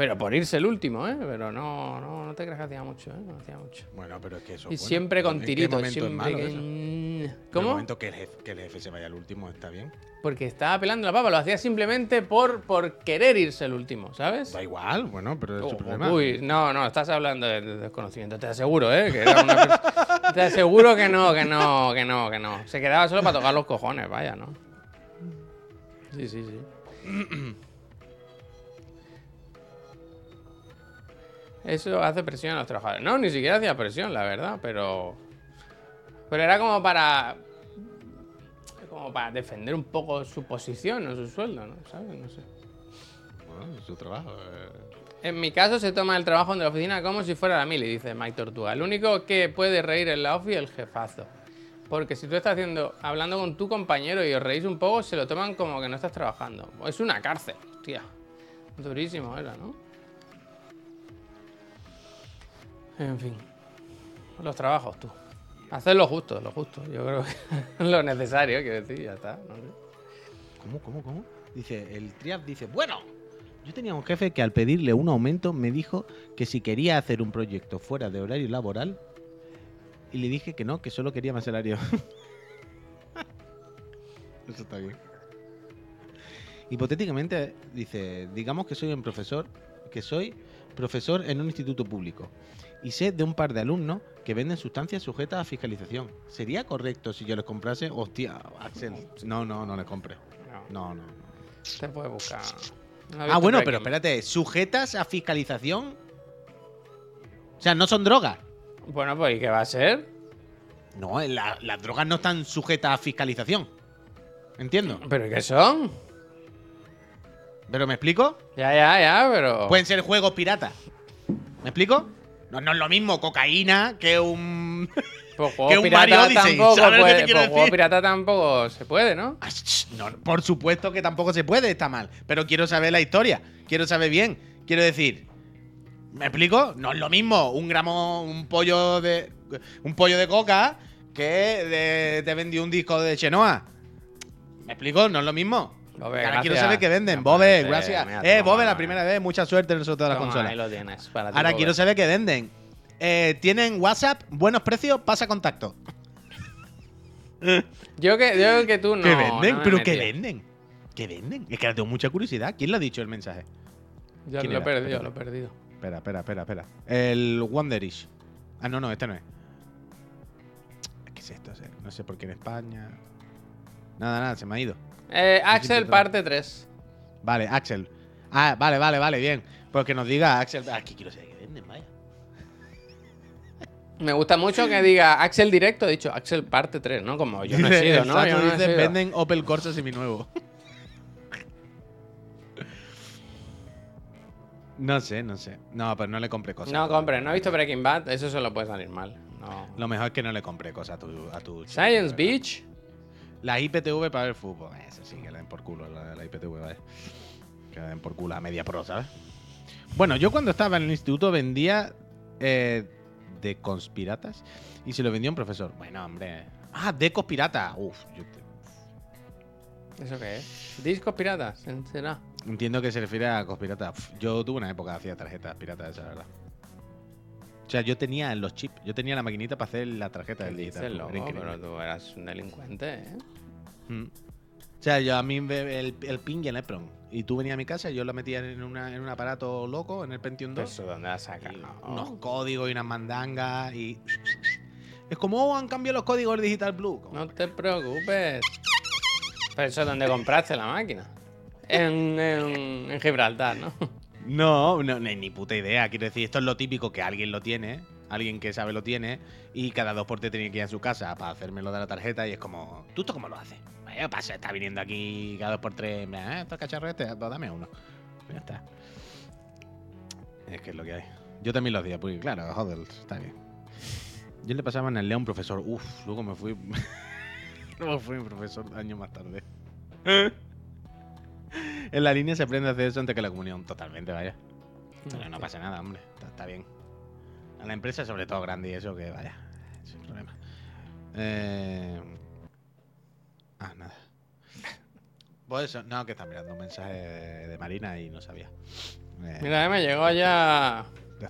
Pero por irse el último, ¿eh? Pero no, no, no te creas que hacía mucho, ¿eh? No hacía mucho. Bueno, pero es que eso. Y bueno, siempre con ¿en qué tiritos, es siempre malo que- eso? En el ¿Cómo? momento que el, jefe, que el jefe se vaya al último, está bien. Porque estaba pelando la papa, lo hacía simplemente por, por querer irse el último, ¿sabes? Da igual, bueno, pero es su Oh, problema. Uy, no, no, estás hablando de, de desconocimiento, te aseguro, ¿eh? Que era una pers- te aseguro que no, que no, que no, que no. Se quedaba solo para tocar los cojones, vaya, ¿no? Sí, sí, sí. Eso hace presión a los trabajadores. No, ni siquiera hacía presión, la verdad, pero. Pero era como para. Como para defender un poco su posición o su sueldo, ¿no? ¿Sabes? No sé. Bueno, su trabajo. eh. En mi caso se toma el trabajo en la oficina como si fuera la mili, dice Mike Tortuga. El único que puede reír en la ofi es el jefazo. Porque si tú estás haciendo, hablando con tu compañero y os reís un poco, se lo toman como que no estás trabajando. Es una cárcel, hostia. Durísimo era, ¿no? En fin. Los trabajos, tú. Hacer lo justo, lo justo. Yo creo que lo necesario, quiero decir, ya está. ¿Cómo, cómo, cómo? Dice, el Triap dice, bueno, yo tenía un jefe que al pedirle un aumento me dijo que si quería hacer un proyecto fuera de horario laboral y le dije que no, que solo quería más salario. Eso está bien. Hipotéticamente, dice, digamos que soy un profesor, que soy profesor en un instituto público y sé de un par de alumnos que venden sustancias sujetas a fiscalización. ¿Sería correcto si yo les comprase? Hostia, Axel. No, no, no les compre. No, No, no. te puedes buscar. ¿No has Ah, bueno, pero espérate, ¿sujetas a fiscalización? O sea, no son drogas. Bueno, pues ¿y qué va a ser? No, la- las drogas no están sujetas a fiscalización. Entiendo. ¿Pero qué son? ¿Pero me explico? Ya, ya, ya, pero. Pueden ser juegos piratas. ¿Me explico? No, no es lo mismo cocaína que un. Pues que un pirata Mario Odyssey, tampoco ¿sabes lo que puede. te quiero pues juego decir? pirata tampoco se puede, ¿no? Ah, sh, no, por supuesto que tampoco se puede, está mal. Pero quiero saber la historia. Quiero saber bien. Quiero decir. ¿Me explico? No es lo mismo un gramo, un pollo de. Un pollo de coca que de- te vendió un disco de Chenoa. ¿Me explico? No es lo mismo. Bobe, Ahora quiero saber qué venden. Bobe, gracias. Eh, Bobe, la primera vez. Mucha suerte en el sorteo de las consolas. Ahí lo tienes. Para ti, Ahora Bobe. quiero saber qué venden. Eh, ¿Tienen WhatsApp? ¿Buenos precios? Pasa contacto. Yo que, yo que tú no. ¿Qué venden? no me ¿Pero metí. qué venden? ¿Qué venden? Es que tengo mucha curiosidad. ¿Quién le ha dicho el mensaje? Ya ¿Quién lo he era? perdido, Espérate. lo he perdido. Espera, espera, espera, espera. El Wonderish. Ah, no, no, este no es. ¿Qué es esto? No sé por qué en España. Nada, nada, se me ha ido. Eh, Axel, parte 3. Vale, Axel. Ah, vale, vale, vale, bien. Pues que nos diga Axel. Aquí quiero saber qué venden, vaya. Me gusta mucho que diga Axel directo. He dicho Axel parte 3, ¿no? Como yo no he sido, ¿no? Yo no he dice, sido. venden Opel Corsa seminuevo. no sé, no sé. No, pero no le compré cosas. No, compre, no he visto Breaking Bad. Eso solo puede salir mal. No. Lo mejor es que no le compré cosas a tu, a tu chico, Science ¿verdad? Beach. La IPTV para ver fútbol. Eso sí, que la den por culo, la, la IPTV, vaya. Que la den por culo a media pro, ¿sabes? Bueno, yo cuando estaba en el instituto vendía eh, de conspiratas y se lo vendió un profesor. Bueno, hombre. Ah, de conspirata. Uf, yo te- ¿Eso qué es? Discos piratas, ¿será? entiendo que se refiere a conspirata. Uf, yo tuve una época que hacía tarjetas piratas, esa, la verdad. O sea, yo tenía los chips, yo tenía la maquinita para hacer la tarjeta del digital. Era loco, increíble. pero tú eras un delincuente, ¿eh? Mm. O sea, yo a mí el, el ping y el EPROM. Y tú venías a mi casa y yo lo metía en, una- en un aparato loco, en el Pentium 2. ¿Eso dónde la sacas? unos códigos y unas mandangas y... Es como, oh, han cambiado los códigos del Digital Blue. No te preocupes. Pero eso es donde compraste la máquina. En, en, en Gibraltar, ¿no? No, no, ni, puta idea. Quiero decir, esto es lo típico que alguien lo tiene, alguien que sabe lo tiene, y cada dos por tres tenía que ir a su casa para hacérmelo de la tarjeta, y es como, ¿tú esto cómo lo haces? Vaya, pasa, está viniendo aquí cada dos por tres, ¿eh? Estos cacharros este, pues dame uno. Ya está. Es que es lo que hay. Yo también lo hacía, porque claro, joder, está bien. Yo le pasaba en el León profesor, uff, luego me fui. luego fui profesor años más tarde. en la línea se aprende a hacer eso antes que la comunión, totalmente, vaya. Pero no pasa nada, hombre. Está, está bien. A la empresa, sobre todo grande y eso, que vaya. Sin problema. Eh... Ah, nada. Pues eso, no, que está mirando un mensaje de, Marina y no sabía. Eh, Mira, eh, me llegó ya de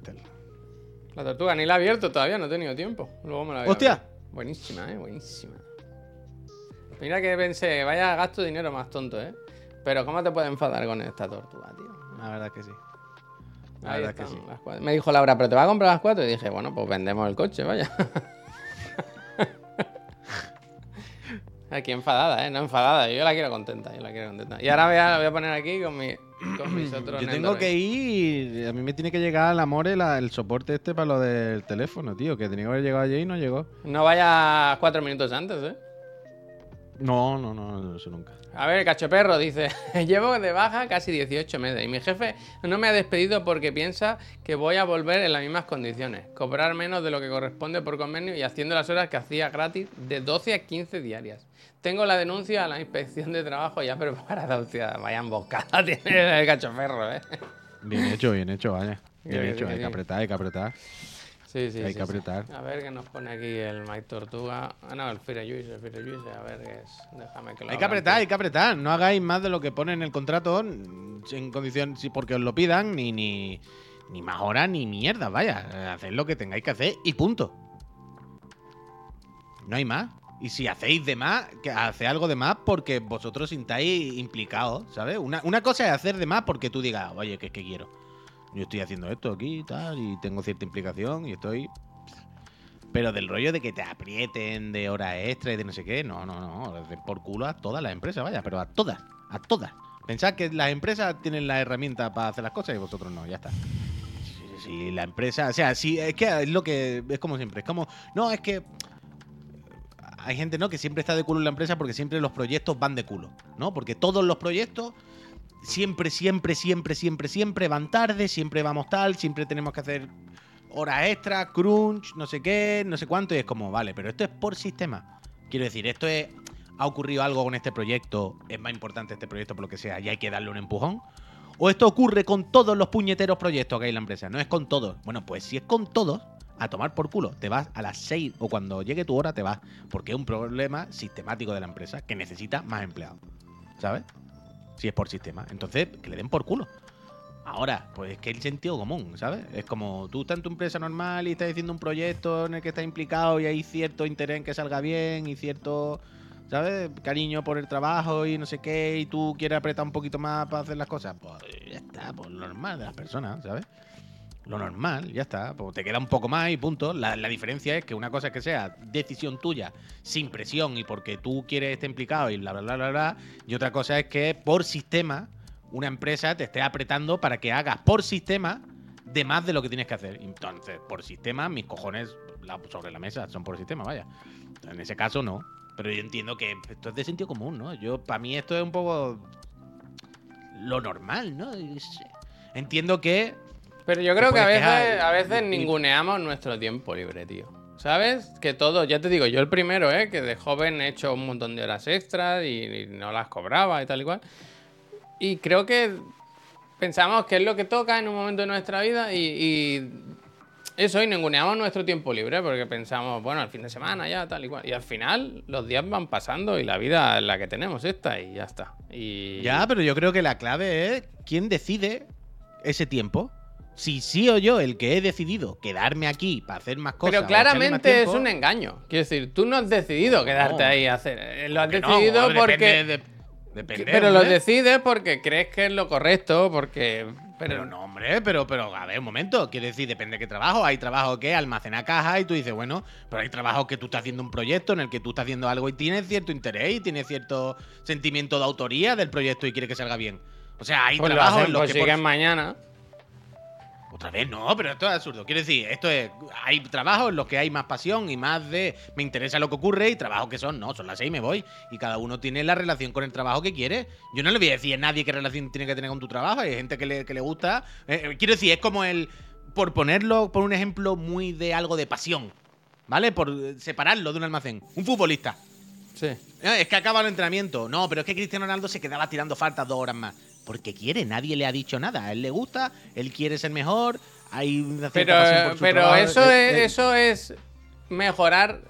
la tortuga. Ni la he abierto todavía, no he tenido tiempo. Luego me la voy ¡Hostia! Buenísima, eh, buenísima. Mira que pensé, vaya gasto de dinero más tonto, eh. Pero ¿cómo te puedes enfadar con esta tortuga, tío? La verdad que sí. La Ahí verdad que sí. Me dijo Laura, ¿pero te vas a comprar las cuatro? Y dije, bueno, pues vendemos el coche, vaya. Aquí enfadada, ¿eh? No enfadada. Yo la quiero contenta, yo la quiero contenta. Y ahora voy a, voy a poner aquí con, mi, con mis otros Yo tengo que ir. A mí me tiene que llegar al amor el, el soporte este para lo del teléfono, tío. Que tenía que haber llegado ayer y no llegó. No vayas cuatro minutos antes, ¿eh? No, no, no, eso nunca. A ver, cachoperro dice, llevo de baja casi 18 meses y mi jefe no me ha despedido porque piensa que voy a volver en las mismas condiciones, cobrar menos de lo que corresponde por convenio y haciendo las horas que hacía gratis de 12 a 15 diarias. Tengo la denuncia a la inspección de trabajo ya preparada, hostia, vaya emboscada tiene el cachoperro, ¿eh? Bien hecho, bien hecho, vaya. Bien Sí, hecho, sí, hay sí. que apretar, hay que apretar. Sí, sí, Hay sí, que sí. apretar. A ver qué nos pone aquí el Mike Tortuga. Ah, no, el Fire Juice, el Fire Juice, a ver qué es. Déjame que lo Hay que apretar, hay que apretar. No hagáis más de lo que pone en el contrato en condición, porque os lo pidan, ni, ni, ni más horas ni mierda, vaya. Haced lo que tengáis que hacer y punto. No hay más. Y si hacéis de más, que algo de más porque vosotros sintáis implicados, ¿sabes? Una, una cosa es hacer de más porque tú digas, oye, que es que quiero. Yo estoy haciendo esto aquí y tal, y tengo cierta implicación y estoy. Pero del rollo de que te aprieten de horas extra y de no sé qué, no, no, no. Por culo a todas las empresas, vaya, pero a todas, a todas. Pensad que las empresas tienen la herramienta para hacer las cosas y vosotros no, ya está. Si la empresa, o sea, si es que es lo que es como siempre, es como, no, es que hay gente, ¿no? Que siempre está de culo en la empresa porque siempre los proyectos van de culo, ¿no? Porque todos los proyectos siempre, siempre, siempre, siempre, siempre van tarde, siempre vamos tal, siempre tenemos que hacer horas extra, crunch, no sé qué, no sé cuánto, y es como, vale, pero esto es por sistema. Quiero decir, esto es, ha ocurrido algo con este proyecto, es más importante este proyecto por lo que sea, y hay que darle un empujón. O esto ocurre con todos los puñeteros proyectos que hay en la empresa, no es con todos. Bueno, pues si es con todos, a tomar por culo, te vas a las 6 o cuando llegue tu hora te vas, porque es un problema sistemático de la empresa que necesita más empleados, ¿sabes? Si es por sistema. Entonces, que le den por culo. Ahora, pues es que el sentido común, ¿sabes? Es como tú estás en tu empresa normal y estás haciendo un proyecto en el que estás implicado y hay cierto interés en que salga bien y cierto, ¿sabes? Cariño por el trabajo y no sé qué, y tú quieres apretar un poquito más para hacer las cosas. Pues ya está, pues lo normal de las personas, ¿sabes? Lo normal, ya está. Pues te queda un poco más y punto. La, la diferencia es que una cosa es que sea decisión tuya, sin presión y porque tú quieres estar implicado y bla, bla, bla, bla, bla. Y otra cosa es que por sistema una empresa te esté apretando para que hagas por sistema de más de lo que tienes que hacer. Entonces, por sistema, mis cojones sobre la mesa son por sistema, vaya. En ese caso, no. Pero yo entiendo que esto es de sentido común, ¿no? Yo, para mí, esto es un poco lo normal, ¿no? Entiendo que Pero yo creo que a veces, quejar a veces y- ninguneamos nuestro tiempo libre, tío. ¿Sabes? Que todo, ya te digo, yo el primero, ¿eh? Que de joven he hecho un montón de horas extras y, y no las cobraba y tal y cual. Y creo que pensamos que es lo que toca en un momento de nuestra vida y, y eso, y ninguneamos nuestro tiempo libre porque pensamos, bueno, el fin de semana ya, tal y cual. Y al final los días van pasando y la vida es la que tenemos esta y ya está. Y Ya, pero yo creo que la clave es quién decide ese tiempo. Si sí o yo, el que he decidido quedarme aquí para hacer más cosas. Pero claramente es un engaño. Quiero decir, tú no has decidido quedarte No. ahí a hacer. eh, Lo has no, decidido depende porque. de- depende, pero lo decides porque crees que es lo correcto, porque. Pero, Pero no, hombre, pero, pero a ver, un momento. Quiero decir, depende de qué trabajo. Hay trabajo que almacena cajas y tú dices, bueno, pero hay trabajo que tú estás haciendo un proyecto en el que tú estás haciendo algo y tienes cierto interés y tienes cierto sentimiento de autoría del proyecto y quiere que salga bien. O sea, hay Pues lo trabajos hacen, en los pues que. por- mañana. Otra vez, no, pero esto es absurdo. Quiero decir, esto es. Hay trabajos en los que hay más pasión y más de. Me interesa lo que ocurre y trabajos que son, no, son las seis y me voy. Y cada uno tiene la relación con el trabajo que quiere. Yo no le voy a decir a nadie qué relación tiene que tener con tu trabajo. Hay gente que le, que le gusta. Eh, eh, quiero decir, es como el. Por ponerlo, por un ejemplo muy de algo de pasión. ¿Vale? Por separarlo de un almacén. Un futbolista. Sí. Eh, Es que acaba el entrenamiento. No, pero es que Cristiano Ronaldo se quedaba tirando faltas dos horas más. Porque quiere, nadie le ha dicho nada. A él le gusta, él quiere ser mejor. Hay una cierta Pero, pasión por su pero trabajo. eso, Eh, es, eh, eso es mejorar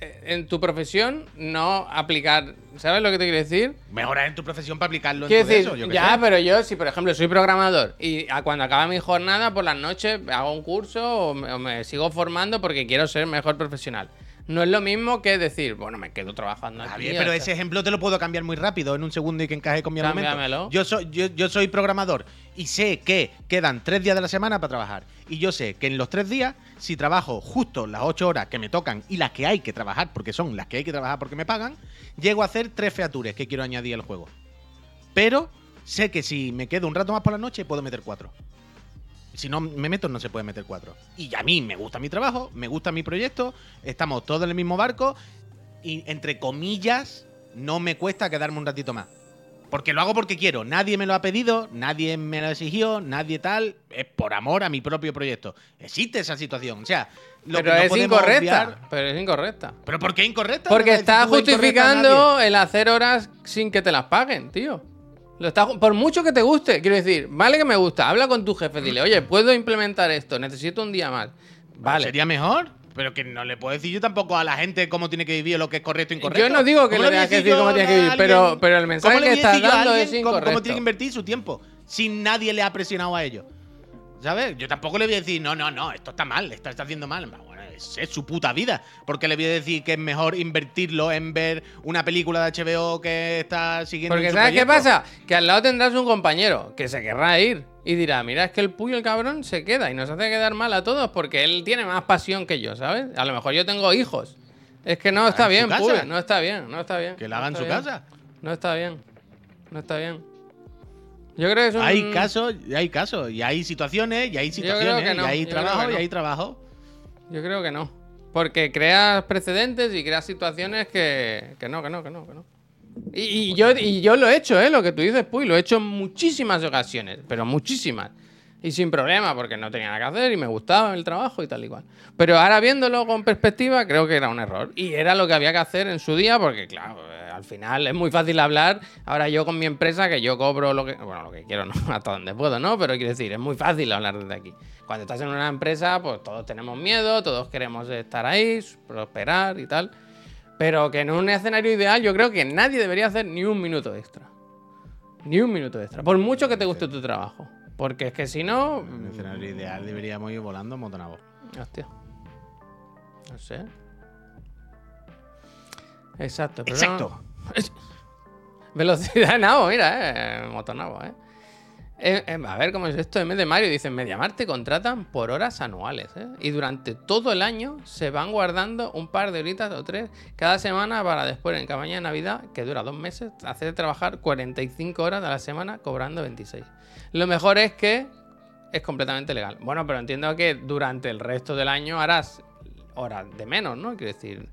eh, en tu profesión, no aplicar. ¿Sabes lo que te quiero decir? Mejorar en tu profesión para aplicarlo en tu decir, eso, yo ya, sé. pero yo, si por ejemplo soy programador y a cuando acaba mi jornada por las noches hago un curso o me, o me sigo formando porque quiero ser mejor profesional. No es lo mismo que decir, bueno, me quedo trabajando aquí. bien, pero ese ejemplo te lo puedo cambiar muy rápido en un segundo y que encaje con mi argumento. Yo soy, yo, yo soy programador y sé que quedan tres días de la semana para trabajar. Y yo sé que en los tres días, si trabajo justo las ocho horas que me tocan y las que hay que trabajar, porque son las que hay que trabajar porque me pagan, llego a hacer tres features que quiero añadir al juego. Pero sé que si me quedo un rato más por la noche, puedo meter cuatro. Si no me meto, no se puede meter cuatro. Y a mí me gusta mi trabajo, me gusta mi proyecto, estamos todos en el mismo barco y, entre comillas, no me cuesta quedarme un ratito más. Porque lo hago porque quiero. Nadie me lo ha pedido, nadie me lo exigió, nadie tal. Es por amor a mi propio proyecto. Existe esa situación. O sea, lo Pero que no es incorrecta. obviar- Pero es incorrecta. ¿Pero por qué incorrecta? Porque No estás justificando el hacer horas sin que te las paguen, tío. Lo estás ju- por mucho que te guste, quiero decir, vale que me gusta, habla con tu jefe, dile, oye, puedo implementar esto, necesito un día más. Vale. Sería mejor. Pero que no le puedo decir yo tampoco a la gente cómo tiene que vivir o lo que es correcto e incorrecto. Yo no digo que ¿Cómo le tengas que decir cómo tienes que vivir, pero- pero el mensaje ¿cómo le que estás dando es cómo- Cómo incorrecto? tiene que invertir su tiempo sin nadie le ha presionado a ello. ¿Sabes? Yo tampoco le voy a decir, no, no, no, esto está mal, esto está haciendo mal. Es su puta vida. Porque le voy a decir que es mejor invertirlo en ver una película de HBO que está siguiendo. Porque ¿sabes qué pasa? Que al lado tendrás un compañero que se querrá ir y dirá, mira, es que el puyo, el cabrón, se queda y nos hace quedar mal a todos porque él tiene más pasión que yo, ¿sabes? A lo mejor yo tengo hijos. Es que no está en su bien. Puyo, no está bien, no está bien. Que la no haga en está su bien. casa. No está bien, no está bien. Yo creo que es un... Hay casos, hay casos, y hay situaciones, y hay situaciones, no, y hay yo trabajo, no. y hay trabajo. Yo creo que no. Porque creas precedentes y creas situaciones que, que no, que no, que no, que no. Y, y yo, y yo lo he hecho, ¿eh? Lo que tú dices, Puy, lo he hecho en muchísimas ocasiones, pero muchísimas. Y sin problema, porque no tenía nada que hacer y me gustaba el trabajo y tal y cual. Pero ahora viéndolo con perspectiva, creo que era un error. Y era lo que había que hacer en su día, porque claro, al final es muy fácil hablar. Ahora yo con mi empresa, que yo cobro lo que, bueno, lo que quiero, ¿no? Hasta donde puedo, ¿no? Pero quiero decir, es muy fácil hablar desde aquí. Cuando estás en una empresa, pues todos tenemos miedo, todos queremos estar ahí, prosperar y tal. Pero que en un escenario ideal yo creo que nadie debería hacer ni un minuto extra. Ni un minuto extra. Por mucho que te guste tu trabajo. Porque es que si no... En el escenario ideal deberíamos ir volando en motonavo. Hostia. No sé. Exacto. pero Exacto. no- Velocidad nabo, mira, eh. Motonavo, eh. Eh, eh, a ver cómo es esto. En vez de Mario, dicen Mediamar te contratan por horas anuales. ¿eh? Y durante todo el año se van guardando un par de horitas o tres cada semana para después, en campaña de Navidad, que dura dos meses, hacer trabajar 45 horas a la semana cobrando 26. Lo mejor es que es completamente legal. Bueno, pero entiendo que durante el resto del año harás horas de menos, ¿no? Quiero decir,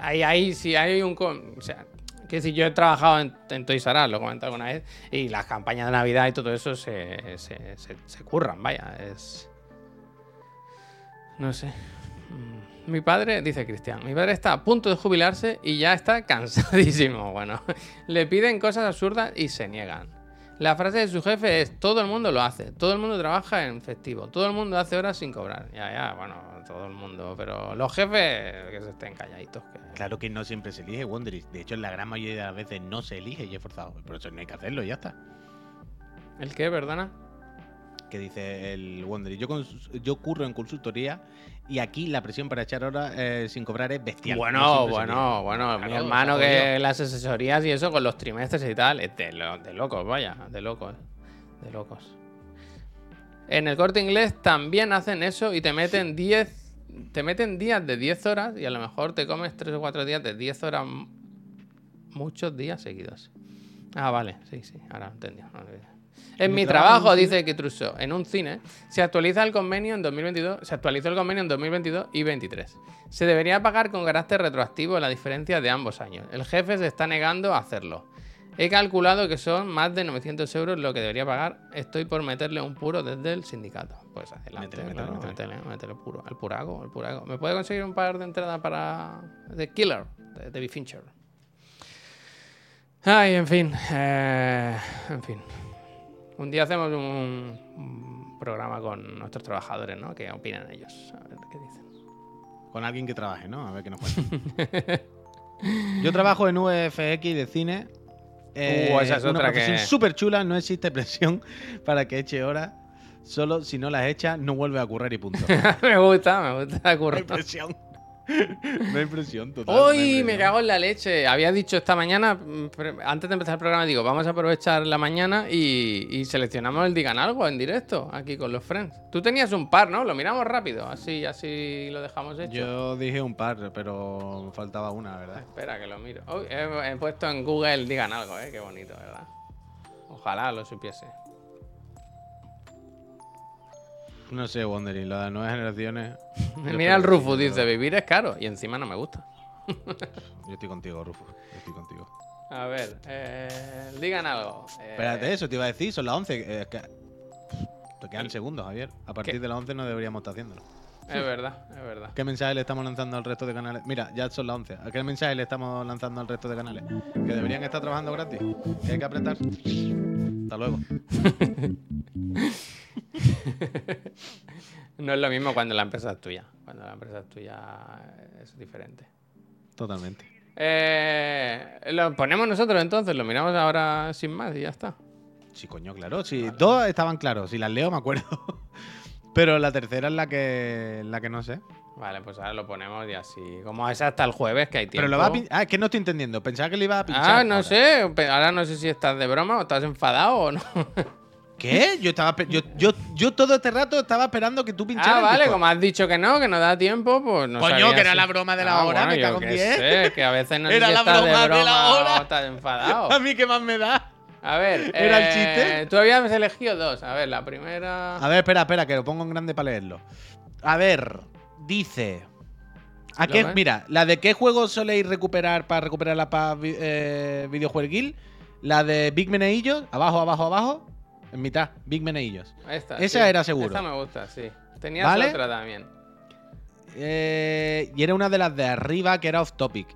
ahí, ahí sí hay un... O sea, que si yo he trabajado en, en Toys R Us, lo he comentado alguna vez, y las campañas de Navidad y todo eso se, se, se- se curran, vaya, es... No sé. Mm, Mi padre, dice Cristian, mi padre está a punto de jubilarse y ya está cansadísimo. Bueno, le piden cosas absurdas y se niegan. La frase de su jefe es, todo el mundo lo hace, todo el mundo trabaja en festivo, todo el mundo hace horas sin cobrar. Ya, ya, bueno, todo el mundo, pero los jefes que se estén calladitos. Que... Claro que no siempre se elige Wonderis. De hecho, en la gran mayoría de las veces no se elige y es forzado. Por eso no hay que hacerlo y ya está. ¿El qué, perdona? Que dice el Wonderis. Yo, curro en consultoría y aquí la presión para echar horas eh, sin cobrar es bestial. No Bueno, bueno, bueno, mi Claro, hermano se ha que las asesorías y eso con los trimestres y tal, es de, lo- de locos, vaya, de locos, de locos. En el corte inglés también hacen eso y te meten 10, te meten días de 10 horas y a lo mejor te comes 3 o 4 días de 10 horas muchos días seguidos. Ah, vale, sí, sí, ahora entendí. En mi trabajo, dice que en un cine, se actualiza el convenio en 2022, se actualizó el convenio en 2022 y 23. Se debería pagar con carácter retroactivo la diferencia de ambos años. El jefe se está negando a hacerlo. He calculado que son más de 900 euros lo que debería pagar. Estoy por meterle un puro desde el sindicato. Pues adelante, Métele, métele, claro, métele. métele, métele puro, al purago, al purago. ¿Me puede conseguir un par de entradas para The Killer, de David Fincher? Ay, en fin. eh, en fin. Un día hacemos un, un programa con nuestros trabajadores, ¿no? ¿Qué opinan ellos? A ver qué dicen. Con alguien que trabaje, ¿no? A ver qué nos cuenta. Yo trabajo en UFX de cine. eh, Uh, esa es una otra profesión que- súper chula, no existe presión para que eche horas. Solo si no las echa, no vuelve a currar y punto. me gusta, me gusta currar. No presión total. no hay ¡Uy! Me cago en la leche. Había dicho esta mañana, mm, antes de empezar el programa, digo, vamos a aprovechar la mañana y, y seleccionamos el Digan Algo en directo, aquí con los friends. Tú tenías un par, ¿no? Lo miramos rápido, así, así lo dejamos hecho. Yo dije un par, pero me faltaba una, ¿verdad? Espera que lo miro. Uy, he, he puesto en Google Digan Algo, ¿eh? Qué bonito, ¿verdad? Ojalá lo supiese. No sé, Wondering, lo de las nuevas generaciones. Mira el Rufus, dice, vivir es caro y encima no me gusta. Yo estoy contigo, Rufus. Yo estoy contigo. A ver, eh, digan algo. Eh, Espérate, eso te iba a decir, son las 11. eh, que- Te quedan segundos, Javier. A partir ¿Qué? de las 11 no deberíamos estar haciéndolo. Es verdad, es verdad. ¿Qué mensaje le estamos lanzando al resto de canales? Mira, ya son las 11. ¿A qué mensaje le estamos lanzando al resto de canales? Que deberían estar trabajando gratis. Que hay que apretar. Hasta luego. No es lo mismo cuando la empresa es tuya. Cuando la empresa es tuya es diferente. Totalmente. Eh, lo ponemos nosotros entonces, lo miramos ahora sin más y ya está. Sí, coño, claro. Sí, dos estaban claros. Si las leo, me acuerdo. Pero la tercera es la que, la que no sé. Vale, pues ahora lo ponemos y así. Como es hasta el jueves que hay tiempo. Pero lo va a pin- Ah, es que no estoy entendiendo. Pensaba que le iba a pinchar. Ah, no ahora. sé. Ahora no sé si estás de broma o estás enfadado o no. ¿Qué? Yo estaba yo, yo, yo todo este rato estaba esperando que tú pincharas. Ah, vale, como has dicho que no, que no da tiempo, pues no Coño, sabía que era si- la broma de la Ah, hora, bueno, me cago en qué diez. sé, que a veces no sé Era la broma de la hora. estás enfadado. A mí qué más me da. A ver, ¿Era el eh, chiste? Tú habías elegido dos. A ver, la primera. A ver, espera, espera, que lo pongo en grande para leerlo. A ver, dice. ¿A ¿Lo qué, mira, la de qué juegos soléis recuperar para recuperar la paz eh, videojueguil. La de Big Meneillos, abajo, abajo, abajo. En mitad, Big Meneillos. Esta, esa sí. era seguro. Esta me gusta, sí. Tenías ¿Vale? otra también. Eh, y era una de las de arriba que era off topic.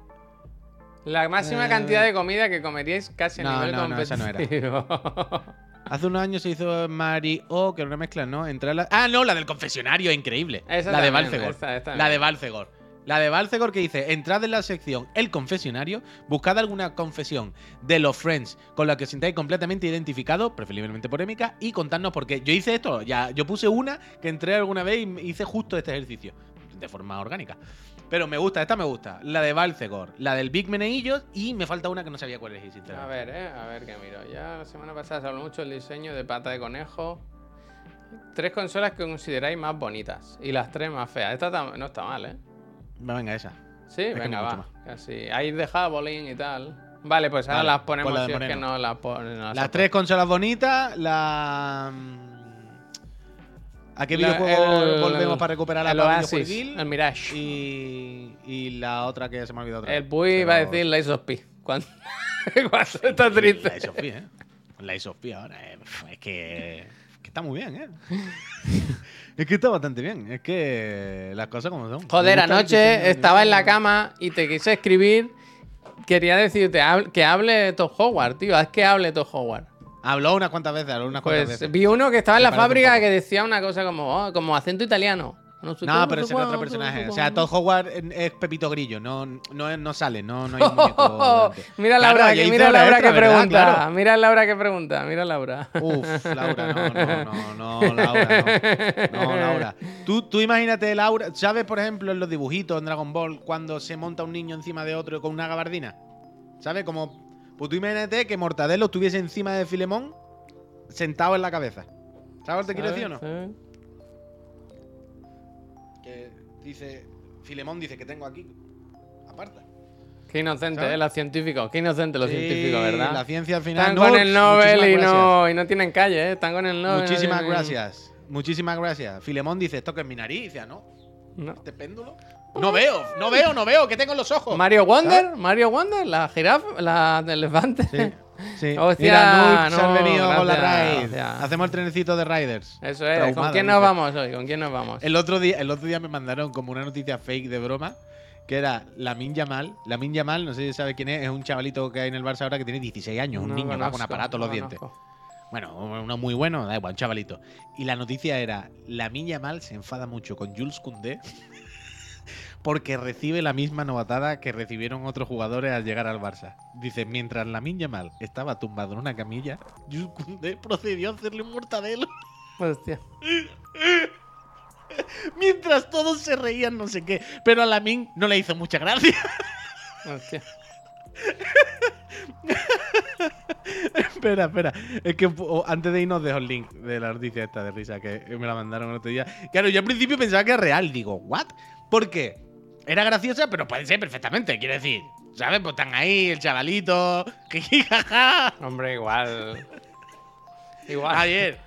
La máxima Eh, cantidad de comida que comeríais casi a no, nivel no, no, esa no era. competitivo. Hace unos años se hizo Mario, que era una mezcla, ¿no? Entre la... Ah, no, la del confesionario, increíble. Esa la de también, Balcegor. esta- esta La de. Balcegor. La de Balcegor que dice, entrad en la sección El Confesionario, buscad alguna confesión de los Friends con la que os sintáis completamente identificados, preferiblemente polémica, y contadnos por qué. Yo hice esto, ya, yo puse una que entré alguna vez y hice justo este ejercicio, de forma orgánica. Pero me gusta, esta me gusta. La de Balcegor, la del Big Meneillos y me falta una que no sabía cuál es, A sinceramente. ver, eh, a ver qué miro. Ya la semana pasada se habló mucho del diseño de pata de conejo. Tres consolas que consideráis más bonitas y las tres más feas. Esta no está mal, ¿eh? Va, Venga, esa. Sí, venga, va. Casi. Ahí de Javelin y tal. Vale, pues ahora Vale, las ponemos la de si es que Moreno. no las ponen. no Las tres consolas bonitas, la. ¿A qué La- videojuego el- volvemos para recuperar la el Oasis, el Mirage. Y, y la otra que se me ha olvidado otra El. Puy iba a decir Lies of P. Cuando, cuando está triste. La Isofía, ¿eh? La Isofía ahora. eh, Es que. Que está muy bien, ¿eh? es que está bastante bien. Es que las cosas como son. Joder, anoche estaba en la cama y te quise escribir. Quería decirte que hable Todd Howard, tío. Haz que hable Todd Howard. Habló unas cuantas veces, habló unas cuantas Pues veces. vi uno que estaba en la fábrica que decía una cosa como, oh, como acento italiano. No, sé qué, No, pero sé ese era otro personaje. no O sea. Todd Howard es Pepito Grillo, no, no, no sale, no, no hay un muñeco. delante. mira Claro, Laura, ya que, mira la Laura extra, que pregunta. Claro. Mira Laura que pregunta. Mira Laura. Uf, Laura, no, no, no, no, Laura, no. No, Laura. Tú, tú imagínate, Laura, ¿sabes, por ejemplo, en los dibujitos en Dragon Ball, cuando se monta un niño encima de otro con una gabardina? ¿Sabes? Como. Pues tú imagínate que Mortadelo estuviese encima de Filemón, sentado en la cabeza. ¿Sabes lo que quiero decir o no? ¿Sabes? Dice. Filemón dice que tengo aquí. Aparta. Qué inocente, ¿Sabes? eh, los científicos. Qué inocente los Sí, científicos, ¿verdad? La ciencia al final. Están No, con el Nobel y no, y no tienen calle, ¿eh? Están con el Nobel. Muchísimas gracias. Muchísimas gracias. Filemón dice, esto que es mi nariz. "Ah, no, No. este péndulo. No veo, no veo, no veo, que tengo en los ojos. Mario Wonder, Mario Wonder, la jirafa, la elefante. Sí, sí. Hostia, Mira, Nuke se han no, venido con la gracias, raid. gracias. Hacemos el trenecito de Riders. Eso es. Traumado, ¿Con quién nos vamos hoy? ¿Con quién nos vamos? El otro, día, el otro día me mandaron como una noticia fake de broma. Que era Lamin Yamal. Lamin Yamal, no sé si sabe quién es, es un chavalito que hay en el Barça ahora que tiene 16 años, un No niño, va con aparatos no los dientes. conozco. Bueno, uno muy bueno, da igual, un chavalito. Y la noticia era, la Minya Mal se enfada mucho con Jules Koundé porque recibe la misma novatada que recibieron otros jugadores al llegar al Barça. Dice, mientras la Minya Mal estaba tumbado en una camilla, Jules Koundé procedió a hacerle un mortadelo. Hostia. mientras todos se reían, no sé qué. Pero a Lamin no le hizo mucha gracia. Hostia. espera, espera. Es que oh, antes de irnos dejo el link de la noticia esta de risa que me la mandaron el otro día. Claro, yo al principio pensaba que era real. Digo, ¿what? ¿Por qué? Era graciosa, pero puede ser perfectamente. Quiero decir, ¿sabes? Pues están ahí, el chavalito. jiji, jaja. Hombre, igual. Igual. Javier,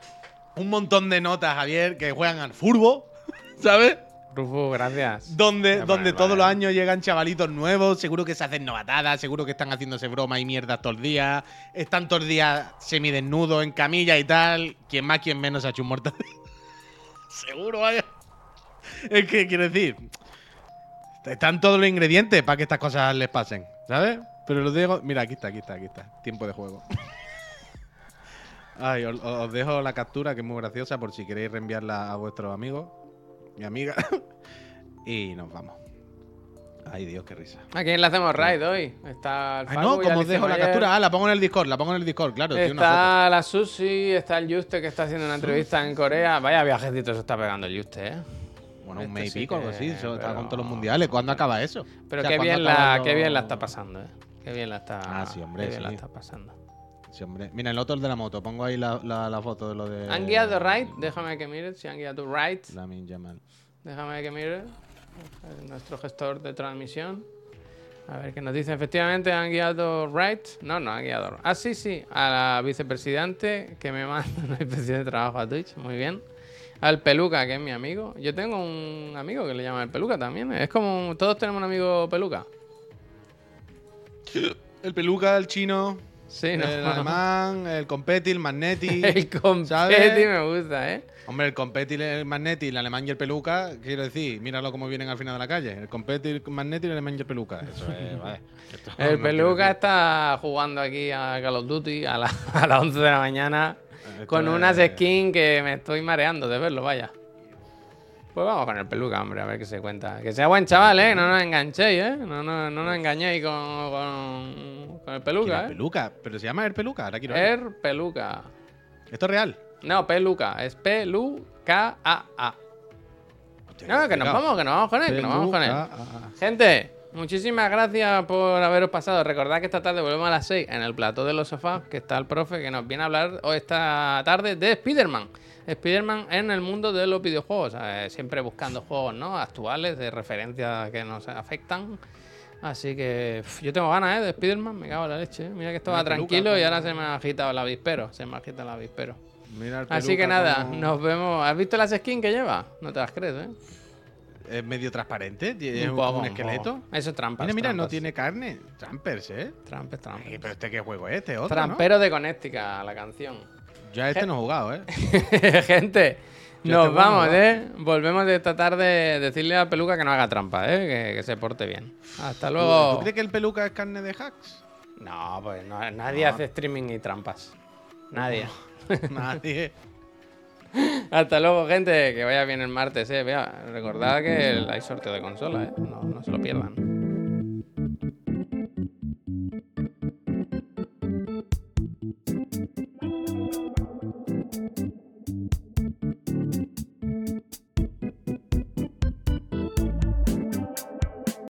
un montón de notas, Javier, que juegan al furbo, ¿sabes? Rufus, gracias. Donde, donde vale. todos los años llegan chavalitos nuevos, seguro que se hacen novatadas, seguro que están haciéndose broma y mierdas todos los días, están todos los días semidesnudos en camilla y tal. Quien más, quien menos ha hecho un mortadelo. seguro, vaya. Es que quiero decir, están todos los ingredientes para que estas cosas les pasen, ¿sabes? Pero los dejo. Mira, aquí está, aquí está, aquí está. Tiempo de juego. Ay, os, os dejo la captura que es muy graciosa por si queréis reenviarla a vuestros amigos y amigas. y nos vamos. Ay, Dios, qué risa. ¿A quién le hacemos raid hoy? Está el Ay, no, como os dejo la captura. Ah, la pongo en el Discord, la pongo en el Discord, claro. una Está la Susi, está el Juste que está haciendo una entrevista en Corea. Vaya viajecito se está pegando el Juste, ¿eh? Bueno, un mes y sí pico, algo así. Está pero- con todos los mundiales. ¿Cuándo acaba eso? Pero O sea, qué, ¿cuándo bien la, lo- qué bien la está pasando, ¿eh? Qué bien la está, Ah, sí, hombre, qué bien la sí. está pasando. Sí, hombre. Mira, el otro el de la moto. Pongo ahí la, la, la foto de lo de. ¿Han guiado right? Déjame que mire si han guiado right. Lamin Yamal. Déjame que mire. Nuestro gestor de transmisión. A ver qué nos dice. Efectivamente, han guiado right. No, no han guiado. Ah, sí, sí. A la vicepresidente que me manda una especie de trabajo a Twitch. Muy bien. Al Peluca, que es mi amigo. Yo tengo un amigo que le llama el Peluca también. Es como todos tenemos un amigo Peluca. El peluca, el chino, Sí, ¿no? el alemán, el competi, el magneti. el competi ¿sabes? me gusta, ¿eh? Hombre, el competi, el magneti, el alemán y el peluca, quiero decir, míralo cómo vienen al final de la calle. El competi, el magneti, el alemán y el peluca. Eso es, vale. Esto El no Peluca está jugando aquí a Call of Duty a, la- a las 11 de la mañana con unas skins que me estoy mareando de verlo, vaya. Pues vamos con el Peluca, hombre, a ver qué se cuenta. Que sea buen chaval, ¿eh? No nos enganchéis, ¿eh? No, no, no nos engañéis con, con, con el ¿Quién es Peluca, ¿eh? peluca? Pero se llama el peluca, ahora quiero ver. El Peluca. Esto es real. No, Peluca. Es P-L-U-K-A-A. No, que nos vamos, que nos vamos con él, que nos vamos con él. Gente, muchísimas gracias por haberos pasado. Recordad que esta tarde volvemos a las 6 en el plató de los sofás, que está el profe que nos viene a hablar hoy esta tarde de Spider-Man. Spider-Man en el mundo de los videojuegos, eh, siempre buscando juegos ¿no? actuales, de referencia que nos afectan. Así que yo tengo ganas ¿eh? de Spider-Man, me cago en la leche. ¿eh? Mira que estaba tranquilo y ahora se me ha agitado el avispero. Se me ha agitado el avispero. Mira el Así que nada, como- nos vemos. ¿Has visto las skins que lleva? No te las crees, ¿eh? Es medio transparente, tiene Un esqueleto. Eso es trampa. Mira, mira, no tiene carne. Trampers, ¿eh? Trampes. Ay, pero este qué juego es este, otro, Trampero de Connecticut, la canción. ¿no? Ya este no he jugado, ¿eh? Gente, Ya nos vamos, ¿eh? Volvemos de esta tarde decirle a Peluca que no haga trampa, ¿eh? Que, que se porte bien. Hasta ¿Tú, luego. tú crees que el peluca es carne de hacks? No, pues no- nadie No. hace streaming y trampas. Nadie. Nadie. Hasta luego, gente. Que vaya bien el martes, ¿eh? Vea, recordad que hay sorteo de consola, ¿eh? No, no se lo pierdan.